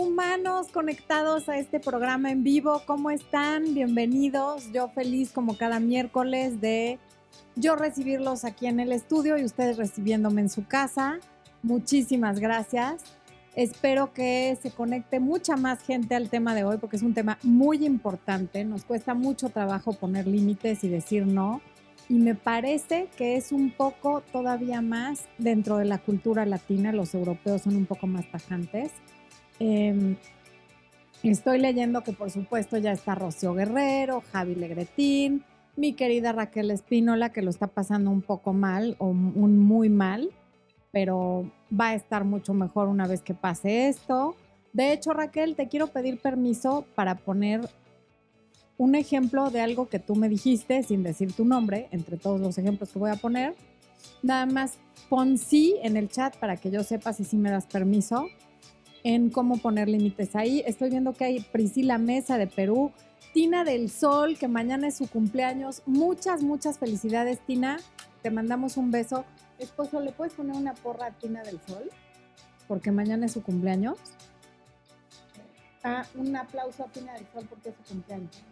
humanos conectados a este programa en vivo. ¿Cómo están? Bienvenidos. Yo feliz como cada miércoles de yo recibirlos aquí en el estudio y ustedes recibiéndome en su casa. Muchísimas gracias. Espero que se conecte mucha más gente al tema de hoy porque es un tema muy importante. Nos cuesta mucho trabajo poner límites y decir no. Y me parece que es un poco todavía más dentro de la cultura latina. Los europeos son un poco más tajantes. Em, estoy leyendo que por supuesto ya está Rocío Guerrero, Javi Legretín, mi querida Raquel Espínola, que lo está pasando un poco mal o un muy mal pero va a estar mucho mejor una vez que pase esto. De hecho, Raquel, te quiero pedir permiso para poner un ejemplo de algo que tú me dijiste sin decir tu nombre, entre todos los ejemplos que voy a poner. Nada más pon sí en el chat para que yo sepa si sí me das permiso en cómo poner límites ahí. Estoy viendo que hay Priscila Mesa de Perú, Tina del Sol, que mañana es su cumpleaños. Muchas, muchas felicidades, Tina. Te mandamos un beso. Esposo, ¿le puedes poner una porra a Tina del Sol? Porque mañana es su cumpleaños. Ah, un aplauso a Tina del Sol porque es su cumpleaños.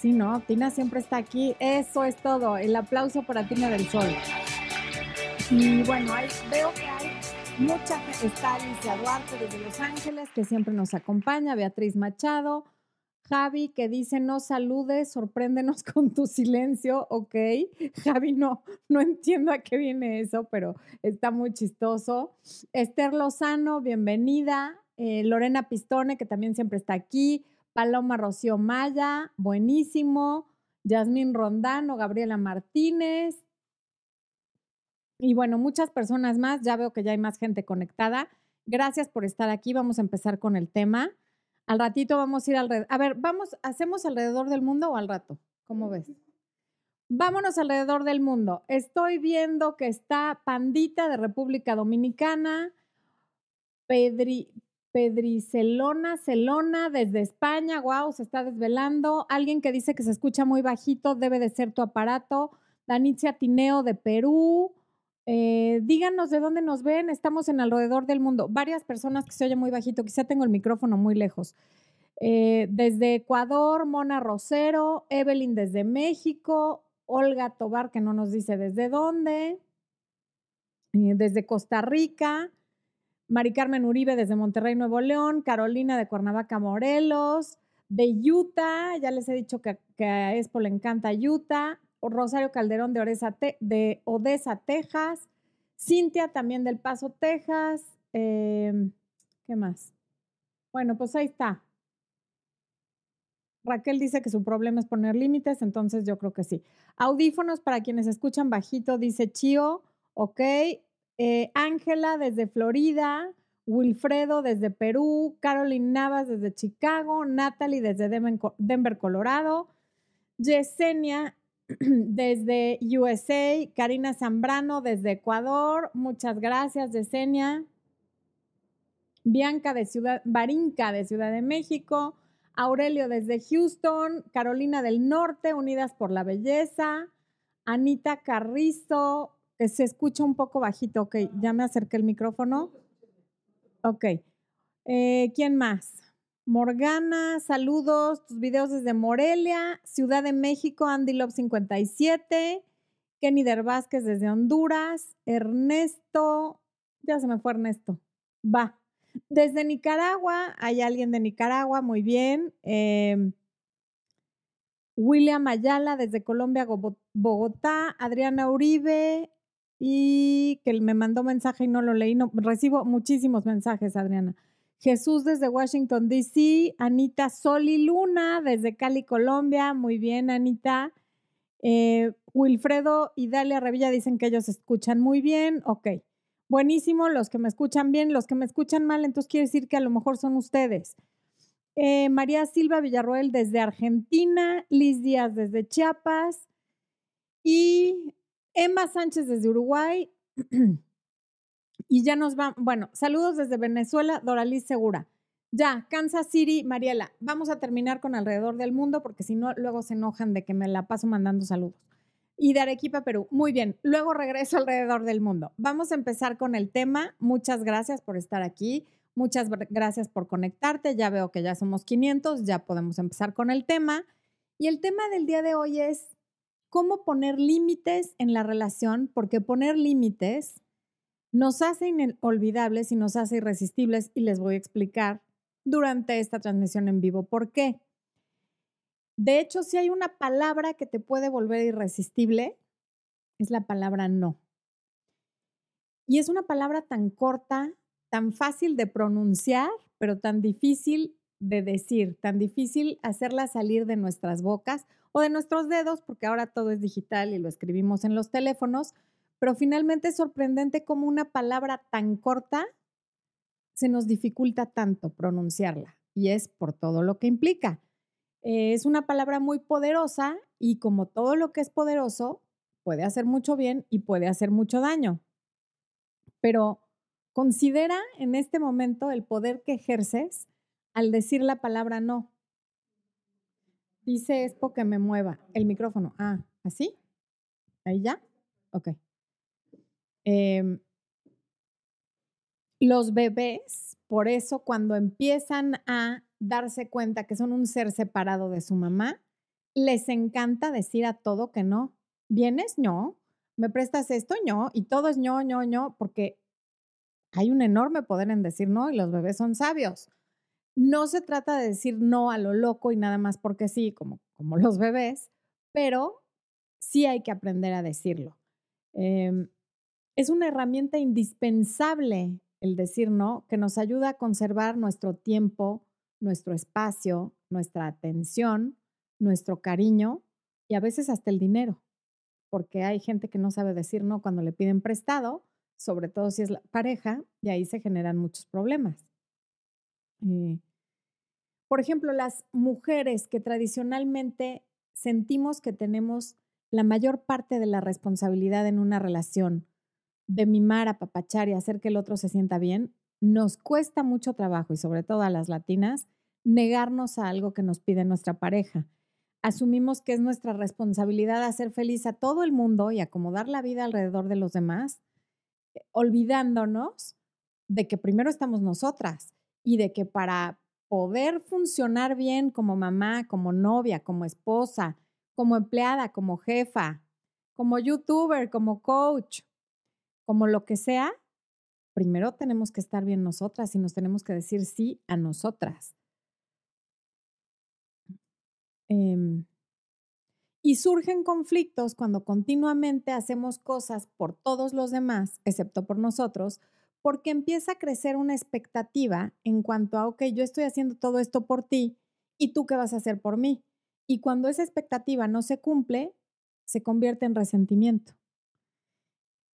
Sí, no, Tina siempre está aquí. Eso es todo. El aplauso para Tina del Sol. Y bueno, veo que hay mucha gente. Está Alicia Duarte desde Los Ángeles, que siempre nos acompaña. Beatriz Machado. Javi que dice no saludes, sorpréndenos con tu silencio, ok. Javi, no, no entiendo a qué viene eso, pero está muy chistoso. Esther Lozano, bienvenida. Eh, Lorena Pistone, que también siempre está aquí. Paloma Rocío Maya, buenísimo. Yasmín Rondano, Gabriela Martínez. Y bueno, muchas personas más. Ya veo que ya hay más gente conectada. Gracias por estar aquí. Vamos a empezar con el tema. Al ratito vamos a ir alrededor. A ver, vamos, ¿hacemos alrededor del mundo o al rato? ¿Cómo ves? Vámonos alrededor del mundo. Estoy viendo que está Pandita de República Dominicana, Pedri, Pedricelona, Celona desde España, wow, se está desvelando. Alguien que dice que se escucha muy bajito, debe de ser tu aparato. Danicia Tineo de Perú. Eh, díganos de dónde nos ven, estamos en alrededor del mundo. Varias personas que se oyen muy bajito, quizá tengo el micrófono muy lejos. Eh, desde Ecuador, Mona Rosero, Evelyn desde México, Olga Tobar, que no nos dice desde dónde, eh, desde Costa Rica, Mari Carmen Uribe desde Monterrey, Nuevo León, Carolina de Cuernavaca, Morelos, de Utah, ya les he dicho que, que a Expo le encanta Utah, Rosario Calderón de, de Odessa, Texas. Cintia también del Paso, Texas. Em, ¿Qué más? Bueno, pues ahí está. Raquel dice que su problema es poner límites, entonces yo creo que sí. Audífonos para quienes escuchan bajito, dice Chio, ok. Eh, Ángela desde Florida, Wilfredo desde Perú, Caroline Navas desde Chicago, Natalie desde Denver, Colorado, Yesenia desde USA, Karina Zambrano desde Ecuador, muchas gracias, Yesenia. Bianca de Ciudad, Barinca de Ciudad de México, Aurelio desde Houston, Carolina del Norte, Unidas por la Belleza, Anita Carrizo, que se escucha un poco bajito, ok, ya me acerqué el micrófono. Ok, eh, ¿quién más? Morgana, saludos, tus videos desde Morelia, Ciudad de México, Andy Love 57, Kenny Der Vázquez desde Honduras, Ernesto, ya se me fue Ernesto, va. Desde Nicaragua, hay alguien de Nicaragua, muy bien. Em, William Ayala desde Colombia, Bogotá, Adriana Uribe y que me mandó mensaje y no lo leí, no, recibo muchísimos mensajes, Adriana. Jesús desde Washington, D.C., Anita Soli Luna desde Cali, Colombia, muy bien, Anita. Eh, Wilfredo y Dalia Revilla dicen que ellos escuchan muy bien, ok. Buenísimo, los que me escuchan bien, los que me escuchan mal, entonces quiere decir que a lo mejor son ustedes. Eh, María Silva Villarroel desde Argentina, Liz Díaz desde Chiapas y Emma Sánchez desde Uruguay. Y ya nos va, bueno, saludos desde Venezuela, Doraliz Segura. Ya, Kansas City, Mariela, vamos a terminar con alrededor del mundo porque si no, luego se enojan de que me la paso mandando saludos. Y de Arequipa, Perú. Muy bien, luego regreso alrededor del mundo. Vamos a empezar con el tema. Muchas gracias por estar aquí. Muchas gracias por conectarte. Ya veo que ya somos 500, ya podemos empezar con el tema. Y el tema del día de hoy es cómo poner límites en la relación, porque poner límites nos hace inolvidables y nos hace irresistibles y les voy a explicar durante esta transmisión en vivo por qué. De hecho, si hay una palabra que te puede volver irresistible, es la palabra no. Y es una palabra tan corta, tan fácil de pronunciar, pero tan difícil de decir, tan difícil hacerla salir de nuestras bocas o de nuestros dedos, porque ahora todo es digital y lo escribimos en los teléfonos, pero finalmente es sorprendente cómo una palabra tan corta se nos dificulta tanto pronunciarla y es por todo lo que implica. Eh, es una palabra muy poderosa y como todo lo que es poderoso, puede hacer mucho bien y puede hacer mucho daño. Pero considera en este momento el poder que ejerces al decir la palabra no. Dice Expo que me mueva el micrófono. Ah, ¿así? ¿Ahí ya? Ok. Em, los bebés, por eso, cuando empiezan a darse cuenta que son un ser separado de su mamá, les encanta decir a todo que no. ¿Vienes? No. ¿Me prestas esto? No. Y todo es no, no, no, porque hay un enorme poder en decir no y los bebés son sabios. No se trata de decir no a lo loco y nada más porque sí, como, como los bebés, pero sí hay que aprender a decirlo. Em, es una herramienta indispensable el decir no que nos ayuda a conservar nuestro tiempo, nuestro espacio, nuestra atención, nuestro cariño y a veces hasta el dinero, porque hay gente que no sabe decir no cuando le piden prestado, sobre todo si es la pareja, y ahí se generan muchos problemas. Eh, por ejemplo, las mujeres que tradicionalmente sentimos que tenemos la mayor parte de la responsabilidad en una relación, de mimar, apapachar y hacer que el otro se sienta bien, nos cuesta mucho trabajo, y sobre todo a las latinas, negarnos a algo que nos pide nuestra pareja. Asumimos que es nuestra responsabilidad hacer feliz a todo el mundo y acomodar la vida alrededor de los demás, eh, olvidándonos de que primero estamos nosotras y de que para poder funcionar bien como mamá, como novia, como esposa, como empleada, como jefa, como youtuber, como coach, como lo que sea, primero tenemos que estar bien nosotras y nos tenemos que decir sí a nosotras. Em, y surgen conflictos cuando continuamente hacemos cosas por todos los demás, excepto por nosotros, porque empieza a crecer una expectativa en cuanto a, ok, yo estoy haciendo todo esto por ti y tú qué vas a hacer por mí. Y cuando esa expectativa no se cumple, se convierte en resentimiento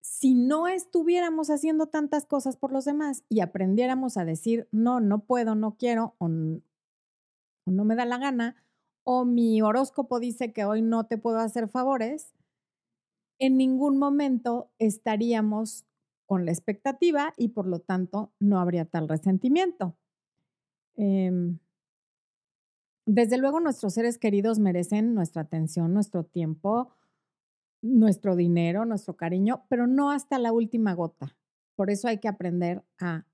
si no estuviéramos haciendo tantas cosas por los demás y aprendiéramos a decir, no, no puedo, no quiero o, no me da la gana, o mi horóscopo dice que hoy no te puedo hacer favores, en ningún momento estaríamos con la expectativa y por lo tanto no habría tal resentimiento. Em, desde luego nuestros seres queridos merecen nuestra atención, nuestro tiempo, nuestro dinero, nuestro cariño, pero no hasta la última gota. Por eso hay que aprender a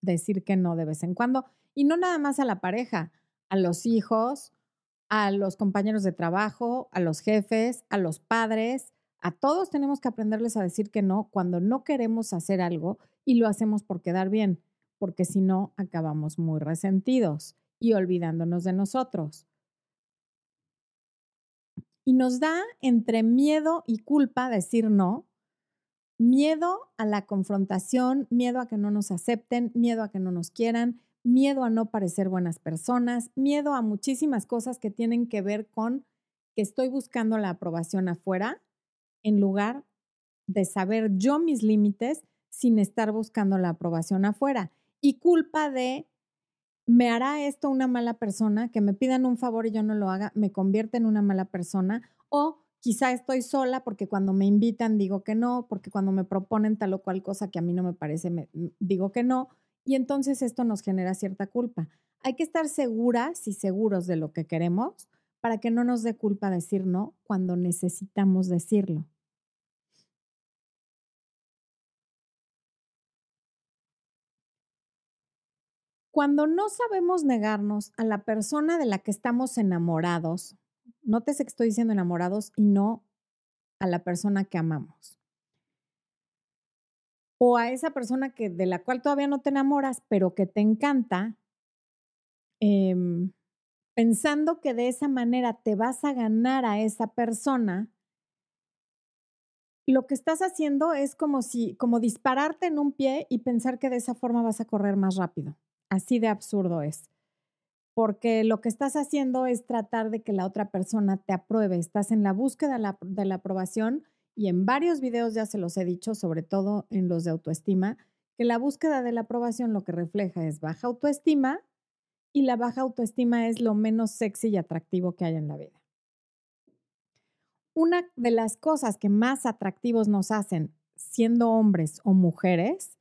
decir que no de vez en cuando. Y no nada más a la pareja, a los hijos, a los compañeros de trabajo, a los jefes, a los padres. A todos tenemos que aprenderles a decir que no cuando no queremos hacer algo y lo hacemos por quedar bien, porque si no, acabamos muy resentidos y olvidándonos de nosotros y nos da entre miedo y culpa decir no, miedo a la confrontación, miedo a que no nos acepten, miedo a que no nos quieran, miedo a no parecer buenas personas, miedo a muchísimas cosas que tienen que ver con que estoy buscando la aprobación afuera en lugar de saber yo mis límites sin estar buscando la aprobación afuera. Y culpa de ¿me hará esto una mala persona? Que me pidan un favor y yo no lo haga, ¿me convierte en una mala persona? O quizá estoy sola porque cuando me invitan digo que no, porque cuando me proponen tal o cual cosa que a mí no me parece, mm, digo que no. Y entonces esto nos genera cierta culpa. Hay que estar seguras y seguros de lo que queremos para que no nos dé culpa decir no cuando necesitamos decirlo. Cuando no sabemos negarnos a la persona de la que estamos enamorados, nótese que estoy diciendo enamorados y no a la persona que amamos. O a esa persona que, de la cual todavía no te enamoras, pero que te encanta, em, pensando que de esa manera te vas a ganar a esa persona, lo que estás haciendo es como si, como dispararte en un pie y pensar que de esa forma vas a correr más rápido. Así de absurdo es. Porque lo que estás haciendo es tratar de que la otra persona te apruebe. Estás en la búsqueda de la, aprobación y en varios videos ya se los he dicho, sobre todo en los de autoestima, que la búsqueda de la aprobación lo que refleja es baja autoestima y la baja autoestima es lo menos sexy y atractivo que hay en la vida. Una de las cosas que más atractivos nos hacen siendo hombres o mujeres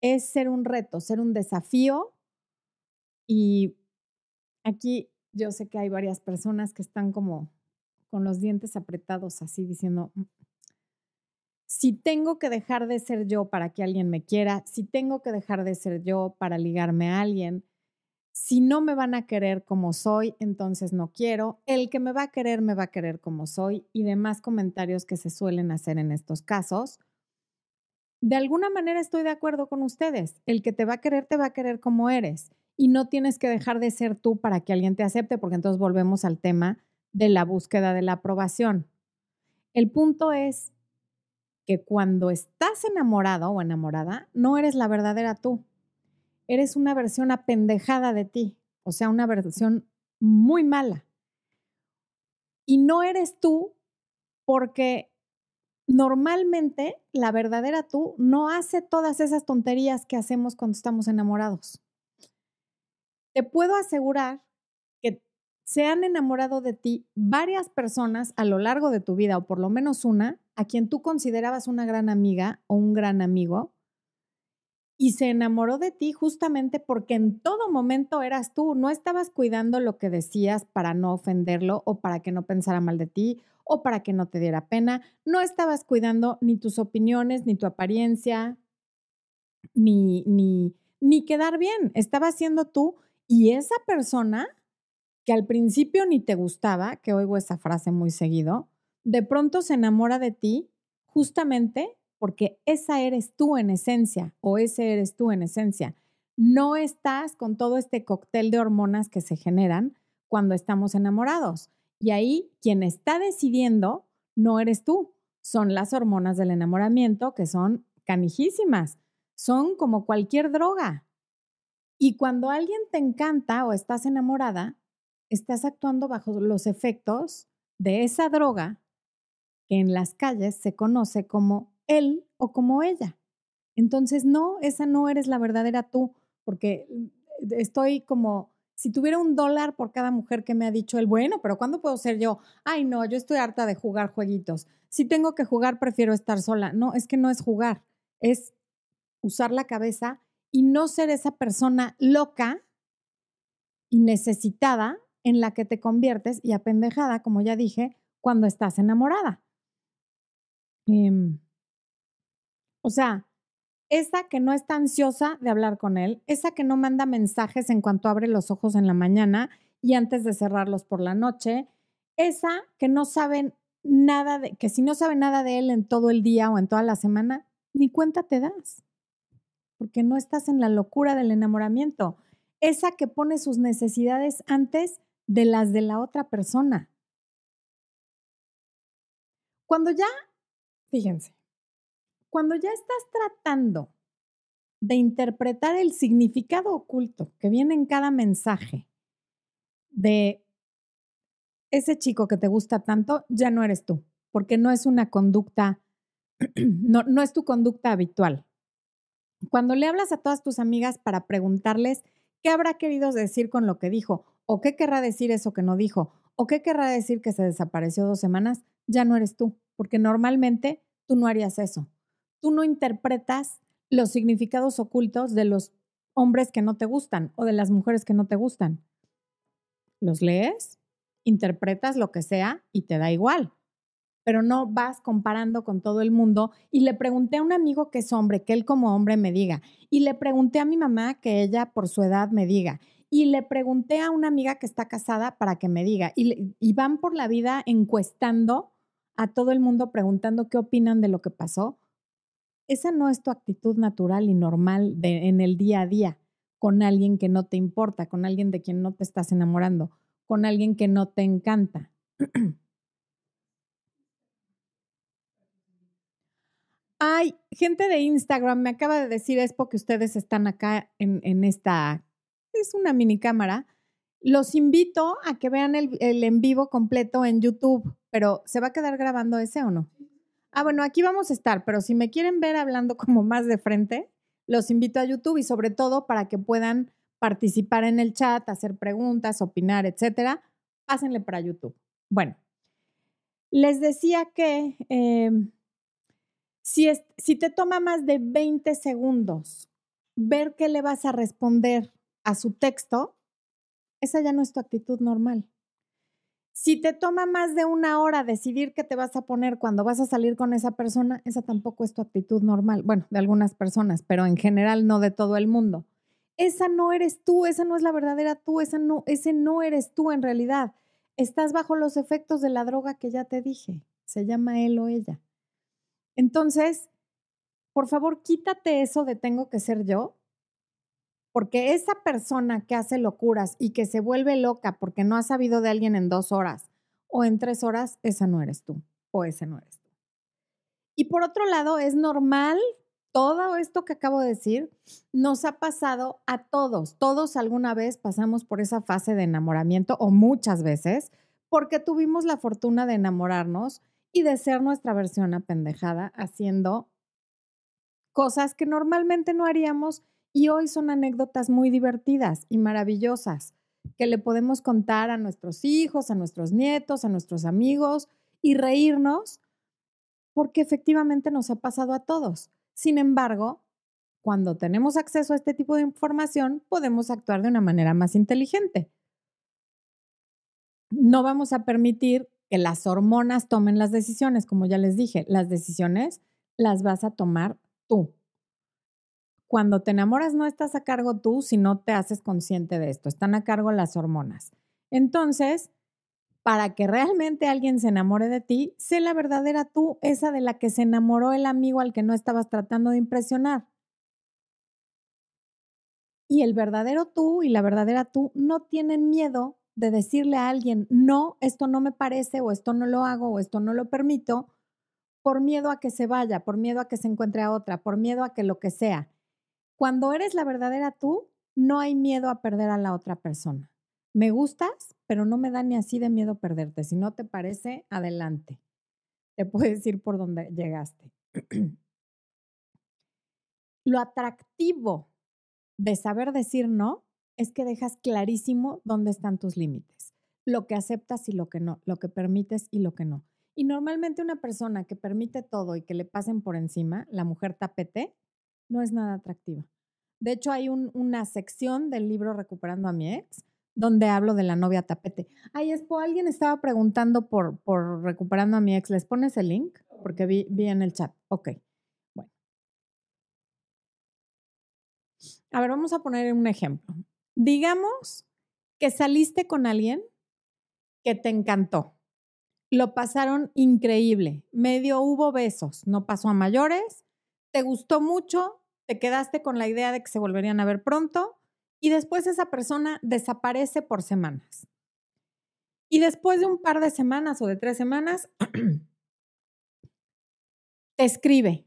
es ser un reto, ser un desafío. Y aquí yo sé que hay varias personas que están como con los dientes apretados así diciendo, mm, si tengo que dejar de ser yo para que alguien me quiera, si tengo que dejar de ser yo para ligarme a alguien, si no me van a querer como soy, entonces no quiero. El que me va a querer, me va a querer como soy y demás comentarios que se suelen hacer en estos casos. De alguna manera estoy de acuerdo con ustedes. El que te va a querer, te va a querer como eres. Y no tienes que dejar de ser tú para que alguien te acepte, porque entonces volvemos al tema de la búsqueda de la aprobación. El punto es que cuando estás enamorado o enamorada, no eres la verdadera tú eres una versión apendejada de ti, o sea, una versión muy mala. Y no eres tú porque normalmente la verdadera tú no hace todas esas tonterías que hacemos cuando estamos enamorados. Te puedo asegurar que se han enamorado de ti varias personas a lo largo de tu vida, o por lo menos una, a quien tú considerabas una gran amiga o un gran amigo, y se enamoró de ti justamente porque en todo momento eras tú, no estabas cuidando lo que decías para no ofenderlo o para que no pensara mal de ti o para que no te diera pena, no estabas cuidando ni tus opiniones, ni tu apariencia, ni, ni, ni quedar bien, estabas siendo tú y esa persona que al principio ni te gustaba, que oigo esa frase muy seguido, de pronto se enamora de ti justamente porque esa eres tú en esencia o ese eres tú en esencia. No estás con todo este cóctel de hormonas que se generan cuando estamos enamorados. Y ahí quien está decidiendo no eres tú, son las hormonas del enamoramiento que son canijísimas, son como cualquier droga. Y cuando alguien te encanta o estás enamorada, estás actuando bajo los efectos de esa droga que en las calles se conoce como él o como ella. Entonces, no, esa no eres la verdadera tú, porque mm, estoy como, si tuviera un dólar por cada mujer que me ha dicho el bueno, pero ¿cuándo puedo ser yo? Ay, no, yo estoy harta de jugar jueguitos. Si tengo que jugar, prefiero estar sola. No, es que no es jugar, es usar la cabeza y no ser esa persona loca y necesitada en la que te conviertes y apendejada, como ya dije, cuando estás enamorada. Em, o sea, esa que no está ansiosa de hablar con él, esa que no manda mensajes en cuanto abre los ojos en la mañana y antes de cerrarlos por la noche, esa que no sabe nada de, que si no sabe nada de él en todo el día o en toda la semana, ni cuenta te das, porque no estás en la locura del enamoramiento, esa que pone sus necesidades antes de las de la otra persona. Cuando ya, fíjense, cuando ya estás tratando de interpretar el significado oculto que viene en cada mensaje de ese chico que te gusta tanto, ya no eres tú, porque no es una conducta, no, no es tu conducta habitual. Cuando le hablas a todas tus amigas para preguntarles qué habrá querido decir con lo que dijo, o qué querrá decir eso que no dijo, o qué querrá decir que se desapareció dos semanas, ya no eres tú, porque normalmente tú no harías eso tú no interpretas los significados ocultos de los hombres que no te gustan o de las mujeres que no te gustan. Los lees, interpretas lo que sea y te da igual. pero no vas comparando con todo el mundo. Y le pregunté a un amigo que es hombre, que él como hombre me diga. Y le pregunté a mi mamá que ella por su edad me diga. Y le pregunté a una amiga que está casada para que me diga. Y, y van por la vida encuestando a todo el mundo preguntando qué opinan de lo que pasó. Esa no es tu actitud natural y normal de, en el día a día con alguien que no te importa, con alguien de quien no te estás enamorando, con alguien que no te encanta. Ay, gente de Instagram me acaba de decir es porque ustedes están acá en, esta, es una mini cámara. Los invito a que vean el, el, en vivo completo en YouTube, pero ¿se va a quedar grabando ese o no? Ah, bueno, aquí vamos a estar, pero si me quieren ver hablando como más de frente, los invito a YouTube y sobre todo para que puedan participar en el chat, hacer preguntas, opinar, etcétera, pásenle para YouTube. Bueno, les decía que eh, si, es, si te toma más de 20 segundos ver qué le vas a responder a su texto, esa ya no es tu actitud normal. Si te toma más de una hora decidir qué te vas a poner cuando vas a salir con esa persona, esa tampoco es tu actitud normal. Bueno, de algunas personas, pero en general no de todo el mundo. Esa no eres tú, esa no es la verdadera tú, esa no, ese no eres tú en realidad. Estás bajo los efectos de la droga que ya te dije. Se llama él o ella. Entonces, por favor, quítate eso de tengo que ser yo porque esa persona que hace locuras y que se vuelve loca porque no ha sabido de alguien en dos horas o en tres horas, esa no eres tú o ese no eres tú. Y por otro lado, es normal todo esto que acabo de decir, nos ha pasado a todos. Todos alguna vez pasamos por esa fase de enamoramiento o muchas veces porque tuvimos la fortuna de enamorarnos y de ser nuestra versión apendejada haciendo cosas que normalmente no haríamos y hoy son anécdotas muy divertidas y maravillosas que le podemos contar a nuestros hijos, a nuestros nietos, a nuestros amigos y reírnos porque efectivamente nos ha pasado a todos. Sin embargo, cuando tenemos acceso a este tipo de información, podemos actuar de una manera más inteligente. No vamos a permitir que las hormonas tomen las decisiones, como ya les dije, las decisiones las vas a tomar tú cuando te enamoras no estás a cargo tú si no te haces consciente de esto, están a cargo las hormonas. Entonces, para que realmente alguien se enamore de ti, sé la verdadera tú, esa de la que se enamoró el amigo al que no estabas tratando de impresionar. Y el verdadero tú y la verdadera tú no tienen miedo de decirle a alguien, no, esto no me parece o esto no lo hago o esto no lo permito, por miedo a que se vaya, por miedo a que se encuentre a otra, por miedo a que lo que sea. Cuando eres la verdadera tú, no hay miedo a perder a la otra persona. Me gustas, pero no me da ni así de miedo perderte. Si no te parece, adelante. Te puedes ir por donde llegaste. Lo atractivo de saber decir no es que dejas clarísimo dónde están tus límites, lo que aceptas y lo que no, lo que permites y lo que no. Y normalmente una persona que permite todo y que le pasen por encima, la mujer tapete, no es nada atractiva. De hecho, hay una sección del libro Recuperando a mi ex donde hablo de la novia tapete. Ay, Espo, alguien estaba preguntando por, por Recuperando a mi ex. ¿Les pones el link? Porque vi, vi en el chat. Ok, bueno. A ver, vamos a poner un ejemplo. Digamos que saliste con alguien que te encantó. Lo pasaron increíble. Medio hubo besos, no pasó a mayores te gustó mucho, te quedaste con la idea de que se volverían a ver pronto y después esa persona desaparece por semanas. Y después de un par de semanas o de tres semanas, te escribe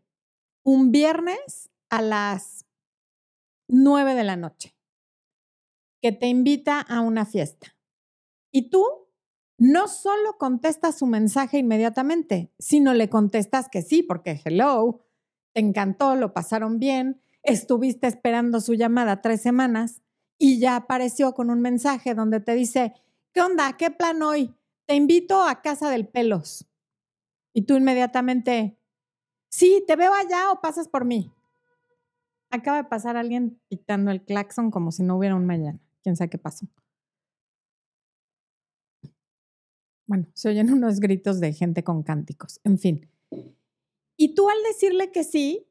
un viernes a las nueve de la noche que te invita a una fiesta. Y tú no solo contestas su mensaje inmediatamente, sino le contestas que sí, porque hello, te encantó, lo pasaron bien, estuviste esperando su llamada tres semanas y ya apareció con un mensaje donde te dice, ¿qué onda? ¿Qué plan hoy? Te invito a casa del pelos. Y tú inmediatamente, sí, te veo allá o pasas por mí. Acaba de pasar alguien pitando el claxon como si no hubiera un mañana. ¿Quién sabe qué pasó? bueno, se oyen unos gritos de gente con cánticos, en fin. Y tú al decirle que sí,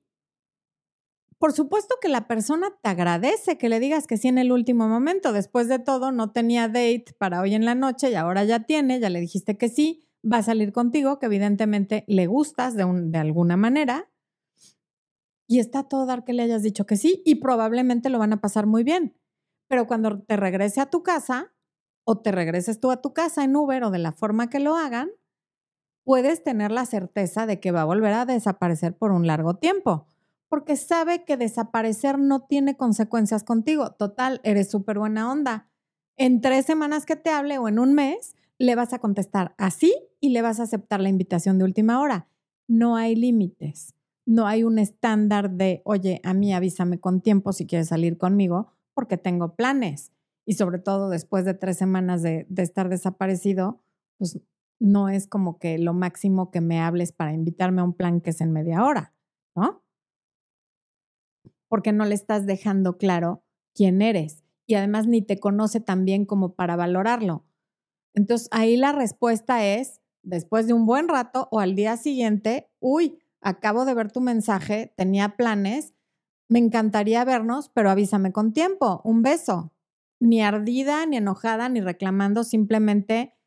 por supuesto que la persona te agradece que le digas que sí en el último momento. Después de todo, no tenía date para hoy en la noche y ahora ya tiene, ya le dijiste que sí, va a salir contigo, que evidentemente le gustas de, alguna manera. Y está todo dar que le hayas dicho que sí y probablemente lo van a pasar muy bien. Pero cuando te regrese a tu casa o te regreses tú a tu casa en Uber o de la forma que lo hagan, puedes tener la certeza de que va a volver a desaparecer por un largo tiempo, porque sabe que desaparecer no tiene consecuencias contigo. Total, eres súper buena onda. En tres semanas que te hable o en un mes, le vas a contestar así y le vas a aceptar la invitación de última hora. No hay límites. No hay un estándar de, oye, a mí avísame con tiempo si quieres salir conmigo, porque tengo planes. Y sobre todo después de tres semanas de, de estar desaparecido, pues no es como que lo máximo que me hables para invitarme a un plan que es en media hora, ¿no? Porque no le estás dejando claro quién eres y además ni te conoce tan bien como para valorarlo. Entonces ahí la respuesta es, después de un buen rato o al día siguiente, uy, acabo de ver tu mensaje, tenía planes, me encantaría vernos, pero avísame con tiempo, un beso. Ni ardida, ni enojada, ni reclamando, simplemente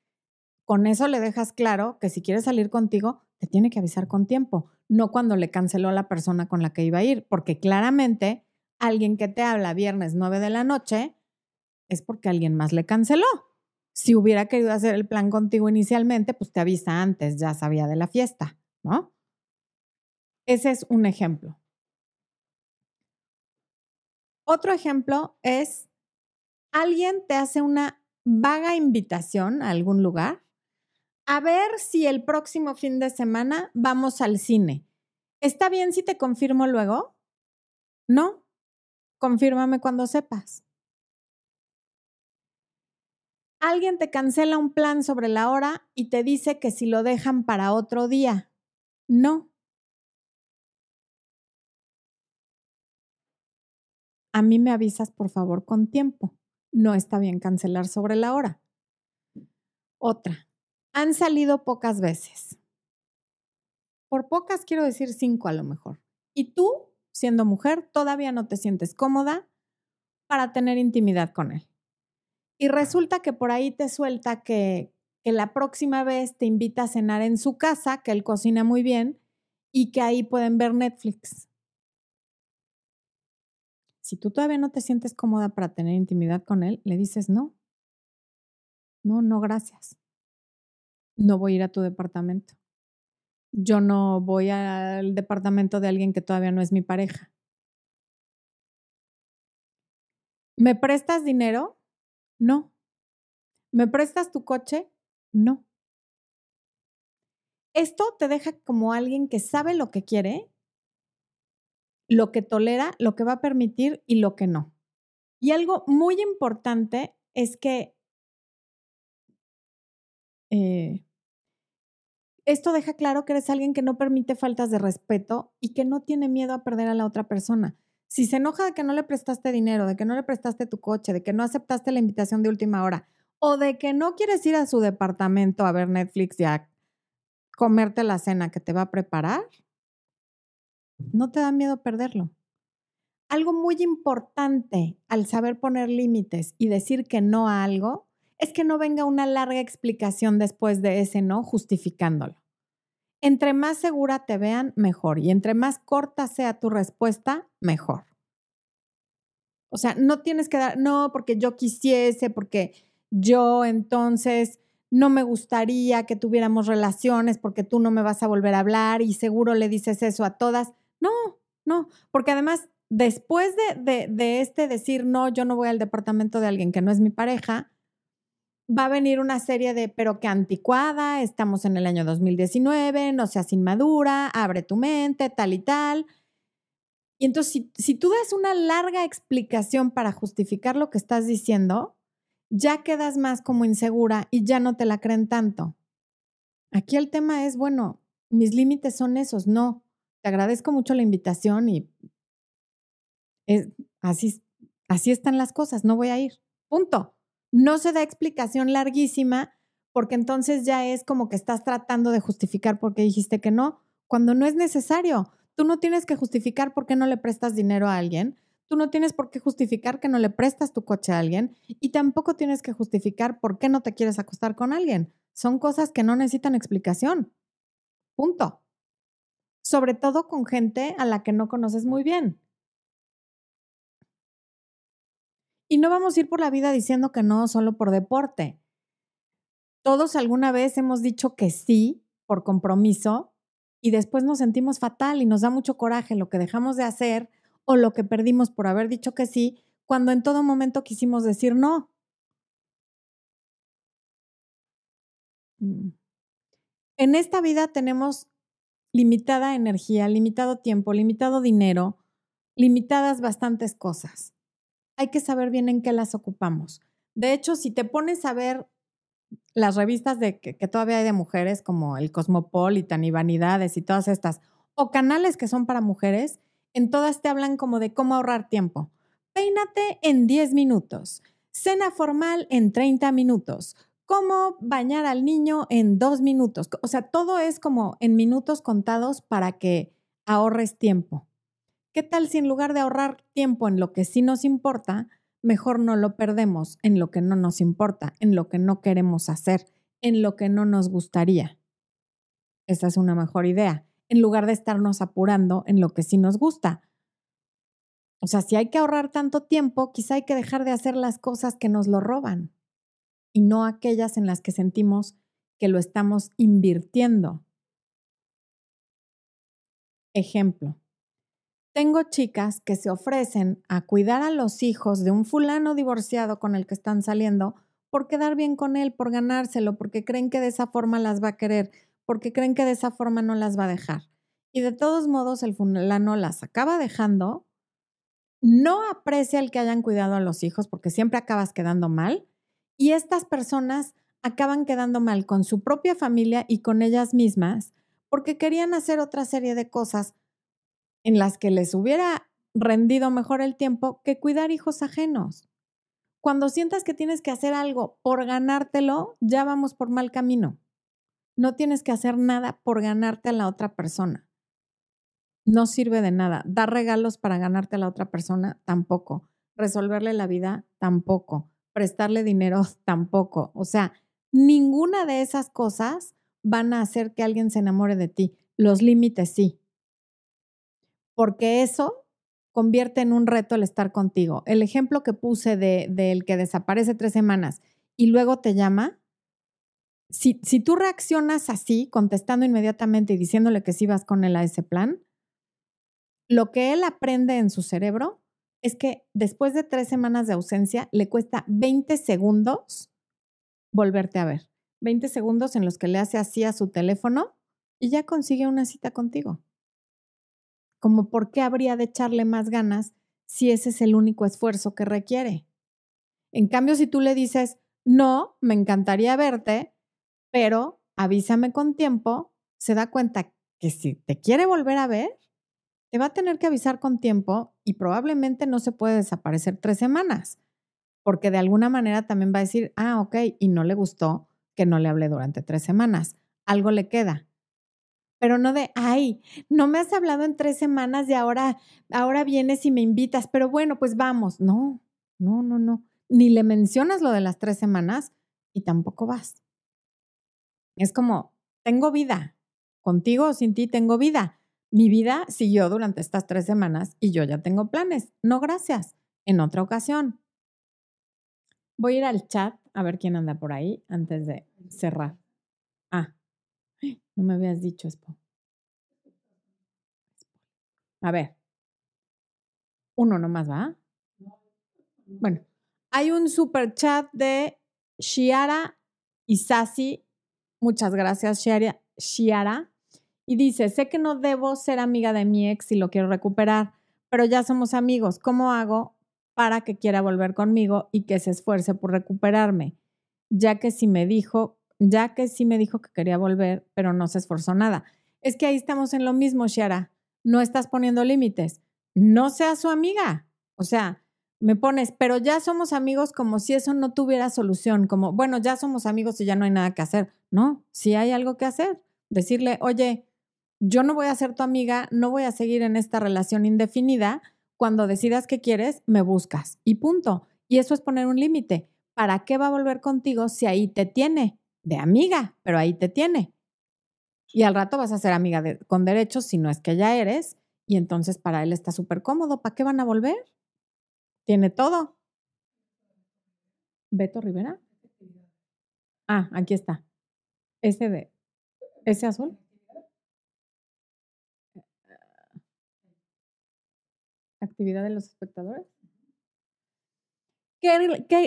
con eso le dejas claro que si quiere salir contigo, te tiene que avisar con tiempo, no cuando le canceló a la persona con la que iba a ir, porque claramente alguien que te habla viernes 9 de la noche es porque alguien más le canceló. Si hubiera querido hacer el plan contigo inicialmente, pues te avisa antes, ya sabía de la fiesta, ¿no? Ese es un ejemplo. Otro ejemplo es, alguien te hace una vaga invitación a algún lugar a ver si el próximo fin de semana vamos al cine. ¿Está bien si te confirmo luego? No. Confírmame cuando sepas. Alguien te cancela un plan sobre la hora y te dice que si lo dejan para otro día. No. A mí me avisas por favor con tiempo. No está bien cancelar sobre la hora. Otra han salido pocas veces. Por pocas quiero decir cinco a lo mejor. Y tú, siendo mujer, todavía no te sientes cómoda para tener intimidad con él. Y resulta que por ahí te suelta que, que la próxima vez te invita a cenar en su casa, que él cocina muy bien y que ahí pueden ver Netflix. Si tú todavía no te sientes cómoda para tener intimidad con él, le dices no. No, no, gracias no voy a ir a tu departamento. Yo no voy al departamento de alguien que todavía no es mi pareja. ¿Me prestas dinero? No. ¿Me prestas tu coche? No. Esto te deja como alguien que sabe lo que quiere, lo que tolera, lo que va a permitir y lo que no. Y algo muy importante es que eh, esto deja claro que eres alguien que no permite faltas de respeto y que no tiene miedo a perder a la otra persona. Si se enoja de que no le prestaste dinero, de que no le prestaste tu coche, de que no aceptaste la invitación de última hora o de que no quieres ir a su departamento a ver Netflix y a comerte la cena que te va a preparar, no te da miedo perderlo. Algo muy importante al saber poner límites y decir que no a algo es que no venga una larga explicación después de ese no justificándolo. Entre más segura te vean, mejor. Y entre más corta sea tu respuesta, mejor. O sea, no tienes que dar, no, porque yo quisiese, porque yo entonces no me gustaría que tuviéramos relaciones porque tú no me vas a volver a hablar y seguro le dices eso a todas. No, no, porque además después de, de, de este decir, no, yo no voy al departamento de alguien que no es mi pareja, va a venir una serie de, pero que anticuada, estamos en el año 2019, no seas inmadura, abre tu mente, tal y tal. Y entonces, si, tú das una larga explicación para justificar lo que estás diciendo, ya quedas más como insegura y ya no te la creen tanto. Aquí el tema es, bueno, mis límites son esos, no. Te agradezco mucho la invitación y así, así están las cosas, no voy a ir. Punto. No se da explicación larguísima porque entonces ya es como que estás tratando de justificar por qué dijiste que no, cuando no es necesario. Tú no tienes que justificar por qué no le prestas dinero a alguien, tú no tienes por qué justificar que no le prestas tu coche a alguien y tampoco tienes que justificar por qué no te quieres acostar con alguien. Son cosas que no necesitan explicación. Punto. Sobre todo con gente a la que no conoces muy bien. Y no vamos a ir por la vida diciendo que no solo por deporte. Todos alguna vez hemos dicho que sí por compromiso y después nos sentimos fatal y nos da mucho coraje lo que dejamos de hacer o lo que perdimos por haber dicho que sí cuando en todo momento quisimos decir no. Mm. En esta vida tenemos limitada energía, limitado tiempo, limitado dinero, limitadas bastantes cosas. Hay que saber bien en qué las ocupamos. De hecho, si te pones a ver las revistas de que, todavía hay de mujeres como el Cosmopolitan y Vanidades y todas estas, o canales que son para mujeres, en todas te hablan como de cómo ahorrar tiempo. Peínate en 10 minutos, cena formal en 30 minutos, cómo bañar al niño en 2 minutos. O sea, todo es como en minutos contados para que ahorres tiempo. ¿Qué tal si en lugar de ahorrar tiempo en lo que sí nos importa, mejor no lo perdemos en lo que no nos importa, en lo que no queremos hacer, en lo que no nos gustaría. Esa es una mejor idea, en lugar de estarnos apurando en lo que sí nos gusta. O sea, si hay que ahorrar tanto tiempo, quizá hay que dejar de hacer las cosas que nos lo roban y no aquellas en las que sentimos que lo estamos invirtiendo. Ejemplo, tengo chicas que se ofrecen a cuidar a los hijos de un fulano divorciado con el que están saliendo por quedar bien con él, por ganárselo, porque creen que de esa forma las va a querer, porque creen que de esa forma no las va a dejar. Y de todos modos el fulano las acaba dejando, no aprecia el que hayan cuidado a los hijos porque siempre acabas quedando mal y estas personas acaban quedando mal con su propia familia y con ellas mismas porque querían hacer otra serie de cosas en las que les hubiera rendido mejor el tiempo que cuidar hijos ajenos. Cuando sientas que tienes que hacer algo por ganártelo, ya vamos por mal camino. No tienes que hacer nada por ganarte a la otra persona. No sirve de nada. Dar regalos para ganarte a la otra persona, tampoco. Resolverle la vida, tampoco. Prestarle dinero, tampoco. O sea, ninguna de esas cosas van a hacer que alguien se enamore de ti. Los límites sí porque eso convierte en un reto el estar contigo. El ejemplo que puse del de, que desaparece tres semanas y luego te llama, si, si, tú reaccionas así, contestando inmediatamente y diciéndole que sí vas con él a ese plan, lo que él aprende en su cerebro es que después de tres semanas de ausencia le cuesta 20 segundos volverte a ver. 20 segundos en los que le hace así a su teléfono y ya consigue una cita contigo como por qué habría de echarle más ganas si ese es el único esfuerzo que requiere. En cambio, si tú le dices, no, me encantaría verte, pero avísame con tiempo, se da cuenta que si te quiere volver a ver, te va a tener que avisar con tiempo y probablemente no se puede desaparecer tres semanas, porque de alguna manera también va a decir, ah, ok, y no le gustó que no le hablé durante tres semanas, algo le queda pero no de, ay, no me has hablado en tres semanas y ahora, ahora vienes y me invitas, pero bueno, pues vamos. No, no, no, no. Ni le mencionas lo de las tres semanas y tampoco vas. Es como, tengo vida. Contigo o sin ti tengo vida. Mi vida siguió durante estas tres semanas y yo ya tengo planes. No, gracias. En otra ocasión. Voy a ir al chat a ver quién anda por ahí antes de cerrar. No me habías dicho, Espo. A ver. Uno nomás, ¿va? Bueno, hay un super chat de Shiara Isasi. Muchas gracias, Shiara. Y dice, sé que no debo ser amiga de mi ex si lo quiero recuperar, pero ya somos amigos. ¿Cómo hago para que quiera volver conmigo y que se esfuerce por recuperarme? Ya que si me dijo ya que sí me dijo que quería volver, pero no se esforzó nada. Es que ahí estamos en lo mismo, Shara. No estás poniendo límites. No seas su amiga. O sea, me pones, pero ya somos amigos como si eso no tuviera solución, como, bueno, ya somos amigos y ya no hay nada que hacer. No, si hay algo que hacer. Decirle, oye, yo no voy a ser tu amiga, no voy a seguir en esta relación indefinida. Cuando decidas qué quieres, me buscas y punto. Y eso es poner un límite. ¿Para qué va a volver contigo si ahí te tiene? De amiga, pero ahí te tiene. Y al rato vas a ser amiga con derechos si no es que ya eres. Y entonces para él está súper cómodo. ¿Para qué van a volver? Tiene todo. Beto Rivera. Ah, aquí está. Ese de. Ese azul. Actividad de los espectadores.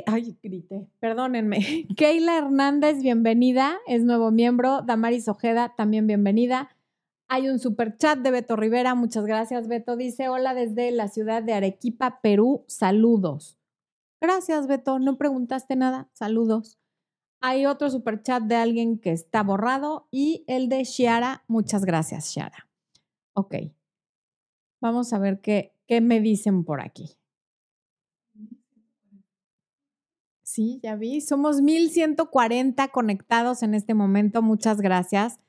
Ay, grité, perdónenme. Keila Hernández, bienvenida, es nuevo miembro. Damaris Ojeda, también bienvenida. Hay un super chat de Beto Rivera. Muchas gracias, Beto. Dice: Hola desde la ciudad de Arequipa, Perú. Saludos. Gracias, Beto. No preguntaste nada. Saludos. Hay otro super chat de alguien que está borrado y el de Shiara. Muchas gracias, Shiara. Ok. Vamos a ver qué, qué me dicen por aquí. Sí, ya vi. Somos 1140 conectados en este momento. Muchas gracias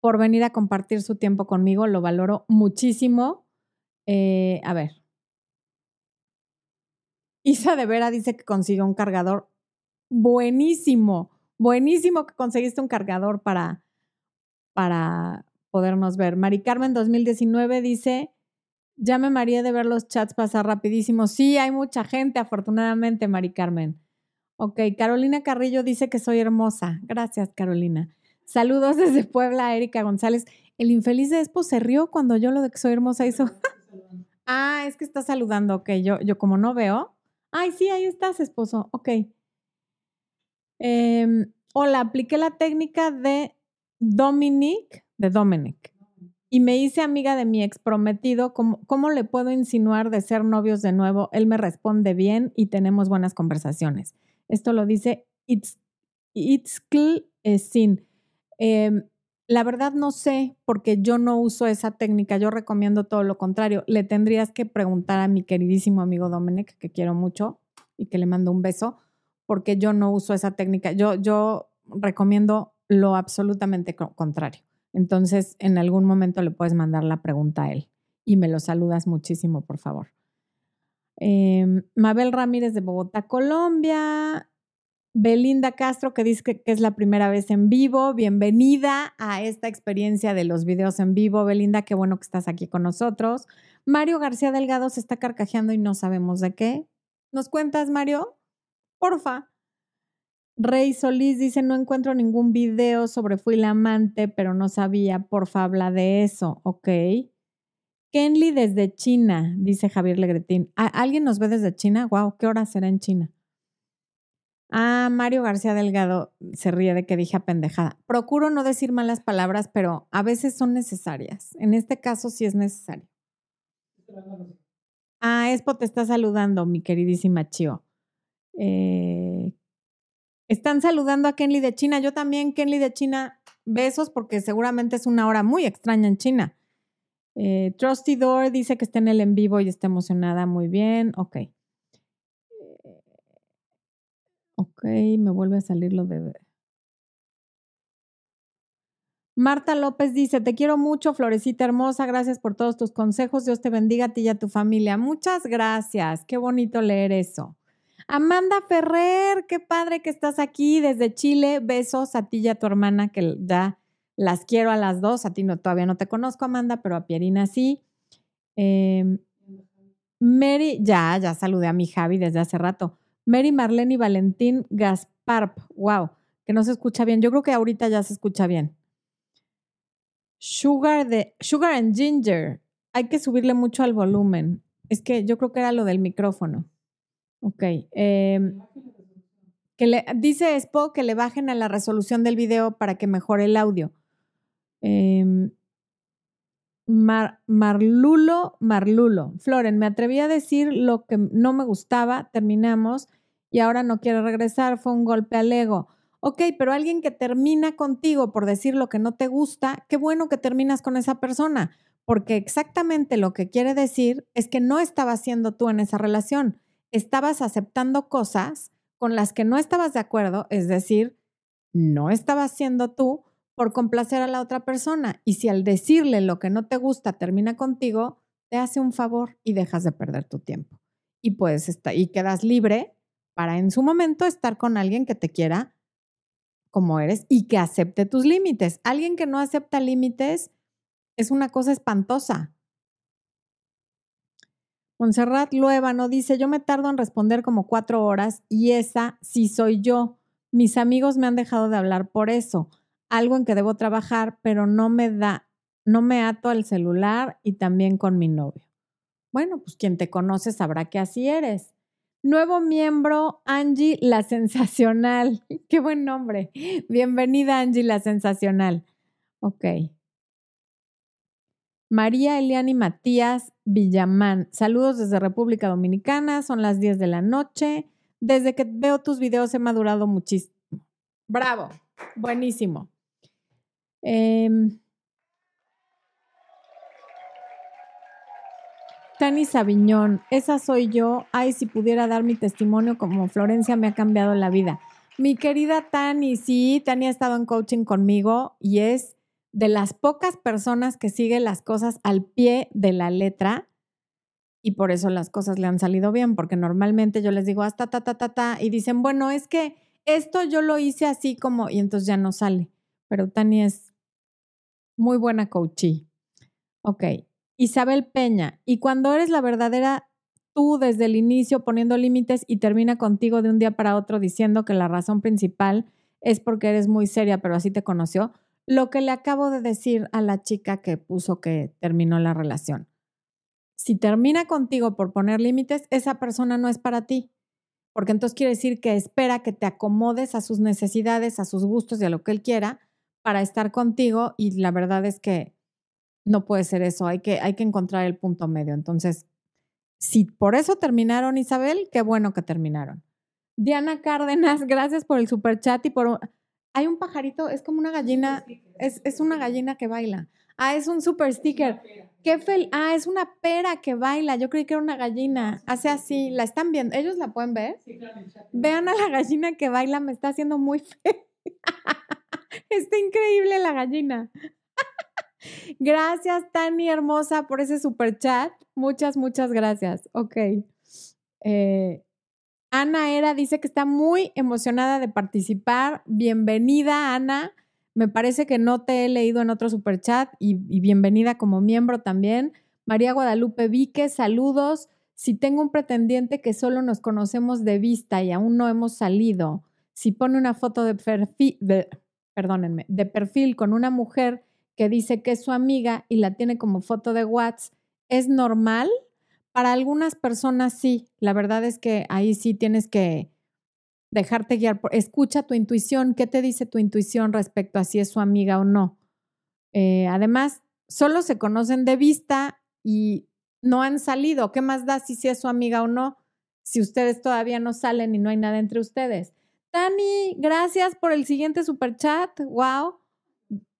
por venir a compartir su tiempo conmigo. Lo valoro muchísimo. Eh, a ver. Isa de Vera dice que consiguió un cargador buenísimo. Buenísimo que conseguiste un cargador para, para podernos ver. Mari Carmen 2019 dice, ya me maría de ver los chats pasar rapidísimo. Sí, hay mucha gente, afortunadamente, Mari Carmen. Ok, Carolina Carrillo dice que soy hermosa. Gracias, Carolina. Saludos desde Puebla, Erika González. El infeliz de Expo se rió cuando yo lo de que soy hermosa hizo. ah, es que está saludando. Ok, yo, yo como no veo. Ay, sí, ahí estás, esposo. Ok. Em, hola, apliqué la técnica de Dominic, de Dominic, y me hice amiga de mi ex prometido. ¿Cómo, ¿Cómo, le puedo insinuar de ser novios de nuevo? Él me responde bien y tenemos buenas conversaciones. Esto lo dice Itzkl Sin. Em, la verdad no sé porque yo no uso esa técnica, yo recomiendo todo lo contrario. Le tendrías que preguntar a mi queridísimo amigo Dominic, que quiero mucho y que le mando un beso, porque yo no uso esa técnica. Yo, yo recomiendo lo absolutamente contrario. Entonces, en algún momento le puedes mandar la pregunta a él y me lo saludas muchísimo, por favor. Em, Mabel Ramírez de Bogotá, Colombia. Belinda Castro, que dice que, es la primera vez en vivo. Bienvenida a esta experiencia de los videos en vivo. Belinda, qué bueno que estás aquí con nosotros. Mario García Delgado se está carcajeando y no sabemos de qué. ¿Nos cuentas, Mario? Porfa. Rey Solís dice, no encuentro ningún video sobre Fui la amante, pero no sabía. Porfa, habla de eso. Ok. Kenly desde China, dice Javier Legretín. ¿Alguien nos ve desde China? Wow, ¿qué hora será en China? Ah, Mario García Delgado se ríe de que dije pendejada. Procuro no decir malas palabras, pero a veces son necesarias. En este caso sí es necesario. Ah, Espo te está saludando, mi queridísima Chio. Eh, están saludando a Kenly de China. Yo también, Kenly de China, besos porque seguramente es una hora muy extraña en China. Eh, Trusty Door dice que está en el en vivo y está emocionada. Muy bien, ok. Ok, me vuelve a salir lo de... Marta López dice, te quiero mucho, Florecita hermosa, gracias por todos tus consejos, Dios te bendiga a ti y a tu familia. Muchas gracias, qué bonito leer eso. Amanda Ferrer, qué padre que estás aquí desde Chile, besos a ti y a tu hermana, que ya las quiero a las dos, a ti no, todavía no te conozco, Amanda, pero a Pierina sí. Em, Mary, ya, ya saludé a mi Javi desde hace rato. Mary Marlene y Valentín Gasparp. Wow, que no se escucha bien. Yo creo que ahorita ya se escucha bien. Sugar de Sugar and Ginger. Hay que subirle mucho al volumen. Es que yo creo que era lo del micrófono. Ok. Em, que le, dice Expo que le bajen a la resolución del video para que mejore el audio. Eh, Marlulo, Marlulo. Floren, me atreví a decir lo que no me gustaba, terminamos y ahora no quiero regresar, fue un golpe al ego. Ok, pero alguien que termina contigo por decir lo que no te gusta, qué bueno que terminas con esa persona, porque exactamente lo que quiere decir es que no estaba siendo tú en esa relación, estabas aceptando cosas con las que no estabas de acuerdo, es decir, no estabas siendo tú por complacer a la otra persona. Y si al decirle lo que no te gusta termina contigo, te hace un favor y dejas de perder tu tiempo. Y puedes estar, y quedas libre para en su momento estar con alguien que te quiera como eres y que acepte tus límites. Alguien que no acepta límites es una cosa espantosa. Montserrat no dice, yo me tardo en responder como cuatro horas y esa sí soy yo. Mis amigos me han dejado de hablar por eso. Algo en que debo trabajar, pero no me da, no me ato al celular y también con mi novio. Bueno, pues quien te conoce sabrá que así eres. Nuevo miembro, Angie la Sensacional. Qué buen nombre. Bienvenida, Angie la Sensacional. Ok. María Eliani Matías Villamán. Saludos desde República Dominicana. Son las 10 de la noche. Desde que veo tus videos he madurado muchísimo. Bravo. Buenísimo. Em, Tani Sabiñón, esa soy yo. Ay, si pudiera dar mi testimonio como Florencia me ha cambiado la vida. Mi querida Tani, sí, Tani ha estado en coaching conmigo y es de las pocas personas que sigue las cosas al pie de la letra y por eso las cosas le han salido bien, porque normalmente yo les digo hasta ta, ta, ta, ta, y dicen, bueno, es que esto yo lo hice así como, y entonces ya no sale. Pero Tani es muy buena coachee. Ok, Isabel Peña, y cuando eres la verdadera tú desde el inicio poniendo límites y termina contigo de un día para otro diciendo que la razón principal es porque eres muy seria, pero así te conoció, lo que le acabo de decir a la chica que puso que terminó la relación. Si termina contigo por poner límites, esa persona no es para ti, porque entonces quiere decir que espera que te acomodes a sus necesidades, a sus gustos y a lo que él quiera para estar contigo y la verdad es que no puede ser eso, hay que, hay que encontrar el punto medio. Entonces, si por eso terminaron, Isabel, qué bueno que terminaron. Diana Cárdenas, gracias por el super chat y por hay un pajarito, es como una gallina, es, es, una gallina que baila. Ah, es un super sticker. Qué fel ah, es una pera que baila. Yo creí que era una gallina. Hace así, la están viendo. ¿Ellos la pueden ver? Vean a la gallina que baila, me está haciendo muy fea. Está increíble la gallina. gracias, Tani hermosa, por ese super chat. Muchas, muchas gracias. Ok. Eh, Ana Era dice que está muy emocionada de participar. Bienvenida, Ana. Me parece que no te he leído en otro superchat y, y bienvenida como miembro también. María Guadalupe Vique, saludos. Si tengo un pretendiente que solo nos conocemos de vista y aún no hemos salido, si pone una foto de perfil, perdónenme, de perfil con una mujer que dice que es su amiga y la tiene como foto de WhatsApp, ¿es normal? Para algunas personas sí, la verdad es que ahí sí tienes que dejarte guiar. Por, escucha tu intuición, ¿qué te dice tu intuición respecto a si es su amiga o no? Eh, además, solo se conocen de vista y no han salido. ¿Qué más da si, si es su amiga o no? Si ustedes todavía no salen y no hay nada entre ustedes. Tani, gracias por el siguiente super chat. Wow.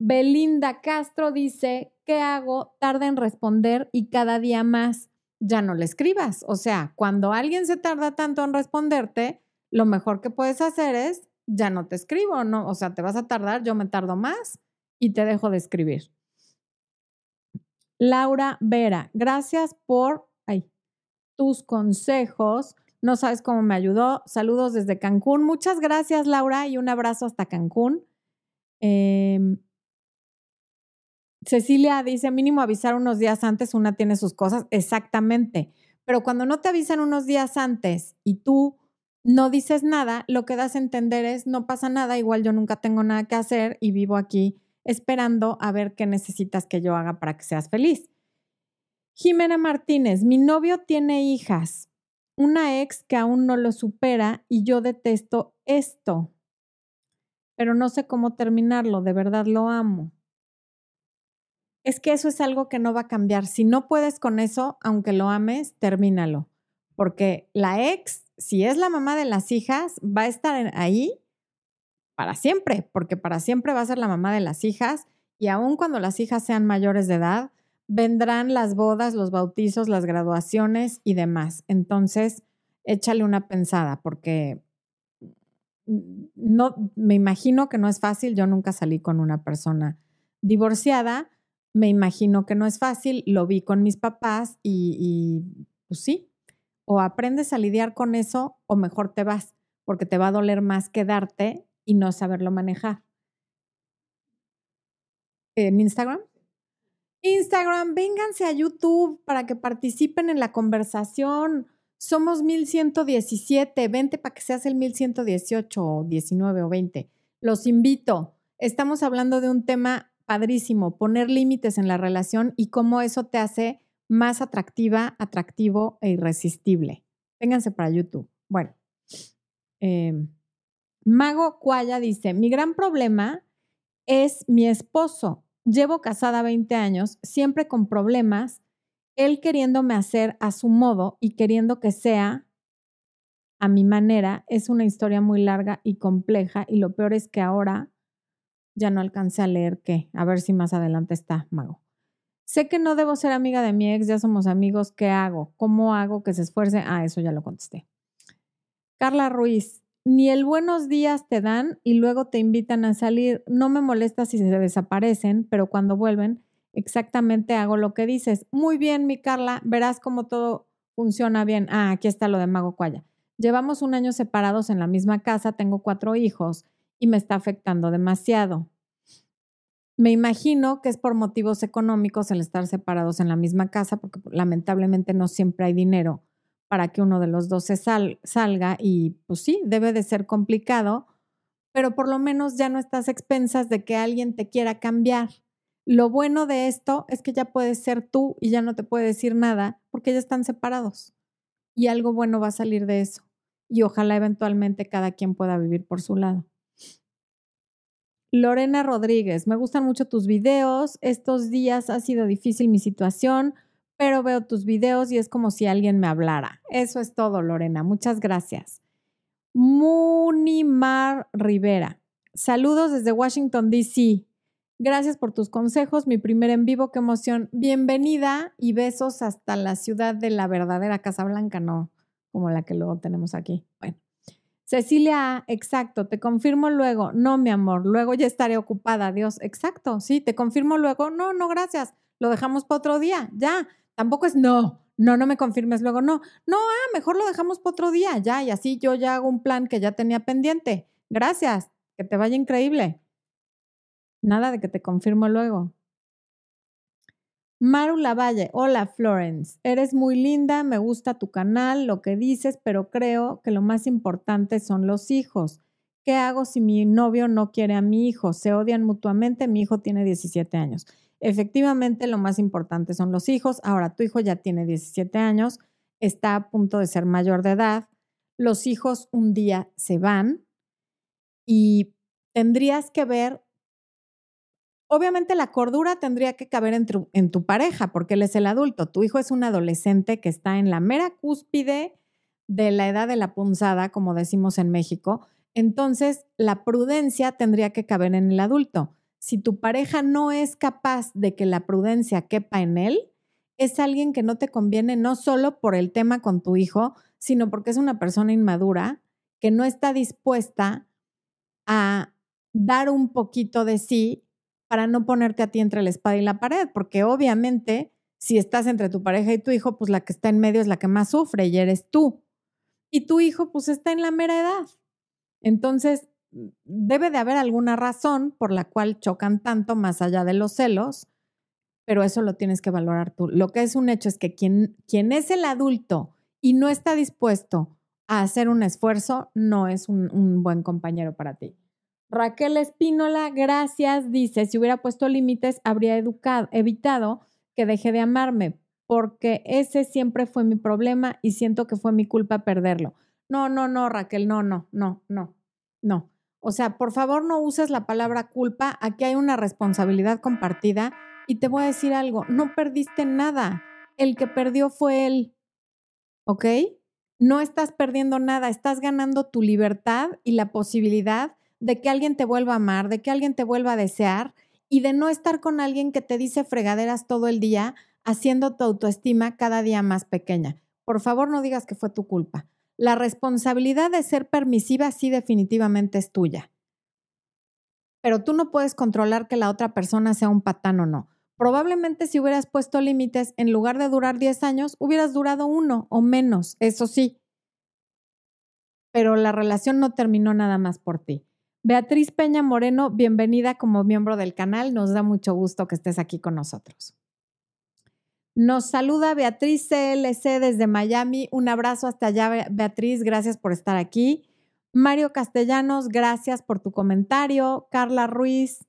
Belinda Castro dice, ¿qué hago? Tarda en responder y cada día más ya no le escribas. O sea, cuando alguien se tarda tanto en responderte, lo mejor que puedes hacer es, ya no te escribo, ¿no? O sea, te vas a tardar, yo me tardo más y te dejo de escribir. Laura Vera, gracias por tus consejos. No sabes cómo me ayudó. Saludos desde Cancún. Muchas gracias, Laura, y un abrazo hasta Cancún. Eh, Cecilia dice, mínimo avisar unos días antes, una tiene sus cosas, exactamente. Pero cuando no te avisan unos días antes y tú no dices nada, lo que das a entender es, no pasa nada, igual yo nunca tengo nada que hacer y vivo aquí esperando a ver qué necesitas que yo haga para que seas feliz. Jimena Martínez, mi novio tiene hijas, una ex que aún no lo supera y yo detesto esto, pero no sé cómo terminarlo, de verdad lo amo es que eso es algo que no va a cambiar. Si no puedes con eso, aunque lo ames, termínalo. Porque la ex, si es la mamá de las hijas, va a estar ahí para siempre, porque para siempre va a ser la mamá de las hijas y aun cuando las hijas sean mayores de edad, vendrán las bodas, los bautizos, las graduaciones y demás. Entonces, échale una pensada, porque no, me imagino que no es fácil. Yo nunca salí con una persona divorciada. Me imagino que no es fácil. Lo vi con mis papás y, y pues sí, o aprendes a lidiar con eso o mejor te vas, porque te va a doler más quedarte y no saberlo manejar. ¿En Instagram? Instagram, vénganse a YouTube para que participen en la conversación. Somos 1117, vente para que seas el 1118 o 19 o 20. Los invito. Estamos hablando de un tema padrísimo, poner límites en la relación y cómo eso te hace más atractiva, atractivo e irresistible. Vénganse para YouTube. Bueno, em, Mago Cuaya dice, mi gran problema es mi esposo. Llevo casada 20 años, siempre con problemas, él queriéndome hacer a su modo y queriendo que sea a mi manera. Es una historia muy larga y compleja y lo peor es que ahora ya no alcancé a leer qué. A ver si más adelante está, Mago. Sé que no debo ser amiga de mi ex, ya somos amigos. ¿Qué hago? ¿Cómo hago que se esfuerce? Ah, eso ya lo contesté. Carla Ruiz, ni el buenos días te dan y luego te invitan a salir. No me molesta si se desaparecen, pero cuando vuelven, exactamente hago lo que dices. Muy bien, mi Carla, verás cómo todo funciona bien. Ah, aquí está lo de Mago Cuaya. Llevamos un año separados en la misma casa, tengo cuatro hijos y me está afectando demasiado. Me imagino que es por motivos económicos el estar separados en la misma casa, porque lamentablemente no siempre hay dinero para que uno de los dos se salga y pues sí, debe de ser complicado, pero por lo menos ya no estás expensas de que alguien te quiera cambiar. Lo bueno de esto es que ya puedes ser tú y ya no te puede decir nada porque ya están separados. Y algo bueno va a salir de eso. Y ojalá eventualmente cada quien pueda vivir por su lado. Lorena Rodríguez, me gustan mucho tus videos. Estos días ha sido difícil mi situación, pero veo tus videos y es como si alguien me hablara. Eso es todo, Lorena. Muchas gracias. Munimar Rivera, saludos desde Washington, D.C. Gracias por tus consejos. Mi primer en vivo, qué emoción. Bienvenida y besos hasta la ciudad de la verdadera Casa Blanca, no como la que luego tenemos aquí. Bueno. Cecilia, exacto, te confirmo luego. No, mi amor, luego ya estaré ocupada. Adiós, exacto, sí, te confirmo luego. No, no, gracias. Lo dejamos para otro día, ya. Tampoco es no, no, no me confirmes luego. No, no, ah, mejor lo dejamos para otro día, ya. Y así yo ya hago un plan que ya tenía pendiente. Gracias, que te vaya increíble. Nada de que te confirmo luego. Maru Lavalle, hola Florence, eres muy linda, me gusta tu canal, lo que dices, pero creo que lo más importante son los hijos. ¿Qué hago si mi novio no quiere a mi hijo? Se odian mutuamente, mi hijo tiene 17 años. Efectivamente, lo más importante son los hijos. Ahora, tu hijo ya tiene 17 años, está a punto de ser mayor de edad. Los hijos un día se van y tendrías que ver Obviamente la cordura tendría que caber en tu, en tu, pareja porque él es el adulto. Tu hijo es un adolescente que está en la mera cúspide de la edad de la punzada, como decimos en México. Entonces, la prudencia tendría que caber en el adulto. Si tu pareja no es capaz de que la prudencia quepa en él, es alguien que no te conviene no solo por el tema con tu hijo, sino porque es una persona inmadura que no está dispuesta a dar un poquito de sí para no ponerte a ti entre la espada y la pared, porque obviamente si estás entre tu pareja y tu hijo, pues la que está en medio es la que más sufre y eres tú. Y tu hijo pues está en la mera edad. Entonces, debe de haber alguna razón por la cual chocan tanto más allá de los celos, pero eso lo tienes que valorar tú. Lo que es un hecho es que quien, quien es el adulto y no está dispuesto a hacer un esfuerzo, no es un, buen compañero para ti. Raquel Espínola, gracias, dice, si hubiera puesto límites, habría educado, evitado que deje de amarme, porque ese siempre fue mi problema y siento que fue mi culpa perderlo. No, no, no, Raquel, no, no, no, no, no. O sea, por favor no uses la palabra culpa, aquí hay una responsabilidad compartida y te voy a decir algo, no perdiste nada, el que perdió fue él, ¿ok? No estás perdiendo nada, estás ganando tu libertad y la posibilidad de que alguien te vuelva a amar, de que alguien te vuelva a desear y de no estar con alguien que te dice fregaderas todo el día, haciendo tu autoestima cada día más pequeña. Por favor, no digas que fue tu culpa. La responsabilidad de ser permisiva sí definitivamente es tuya. Pero tú no puedes controlar que la otra persona sea un patán o no. Probablemente si hubieras puesto límites, en lugar de durar 10 años, hubieras durado uno o menos, eso sí. Pero la relación no terminó nada más por ti. Beatriz Peña Moreno, bienvenida como miembro del canal. Nos da mucho gusto que estés aquí con nosotros. Nos saluda Beatriz CLC desde Miami. Un abrazo hasta allá, Beatriz. Gracias por estar aquí. Mario Castellanos, gracias por tu comentario. Carla Ruiz,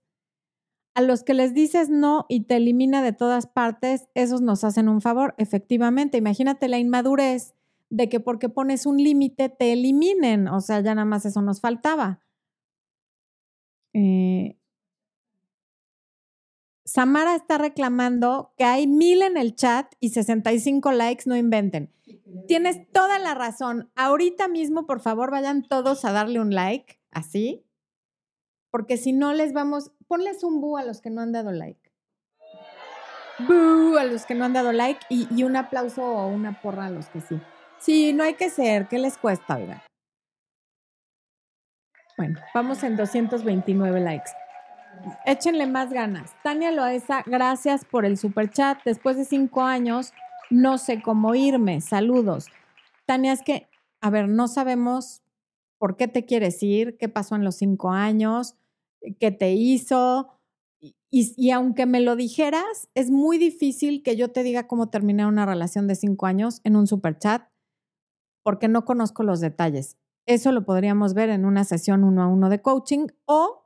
a los que les dices no y te elimina de todas partes, esos nos hacen un favor. Efectivamente, imagínate la inmadurez de que porque pones un límite te eliminen. O sea, ya nada más eso nos faltaba. Eh, Samara está reclamando que hay mil en el chat y 65 likes, no inventen. Tienes toda la razón. Ahorita mismo, por favor, vayan todos a darle un like, así, porque si no les vamos, ponles un bu a los que no han dado like. Bu a los que no han dado like y, un aplauso o una porra a los que sí. Sí, no hay que ser, ¿qué les cuesta, verdad? Bueno, vamos en 229 likes. Échenle más ganas. Tania Loesa, gracias por el super chat. Después de cinco años, no sé cómo irme. Saludos. Tania, es que, a ver, no sabemos por qué te quieres ir, qué pasó en los cinco años, qué te hizo. Y, y, aunque me lo dijeras, es muy difícil que yo te diga cómo terminar una relación de cinco años en un super chat, porque no conozco los detalles. Eso lo podríamos ver en una sesión uno a uno de coaching o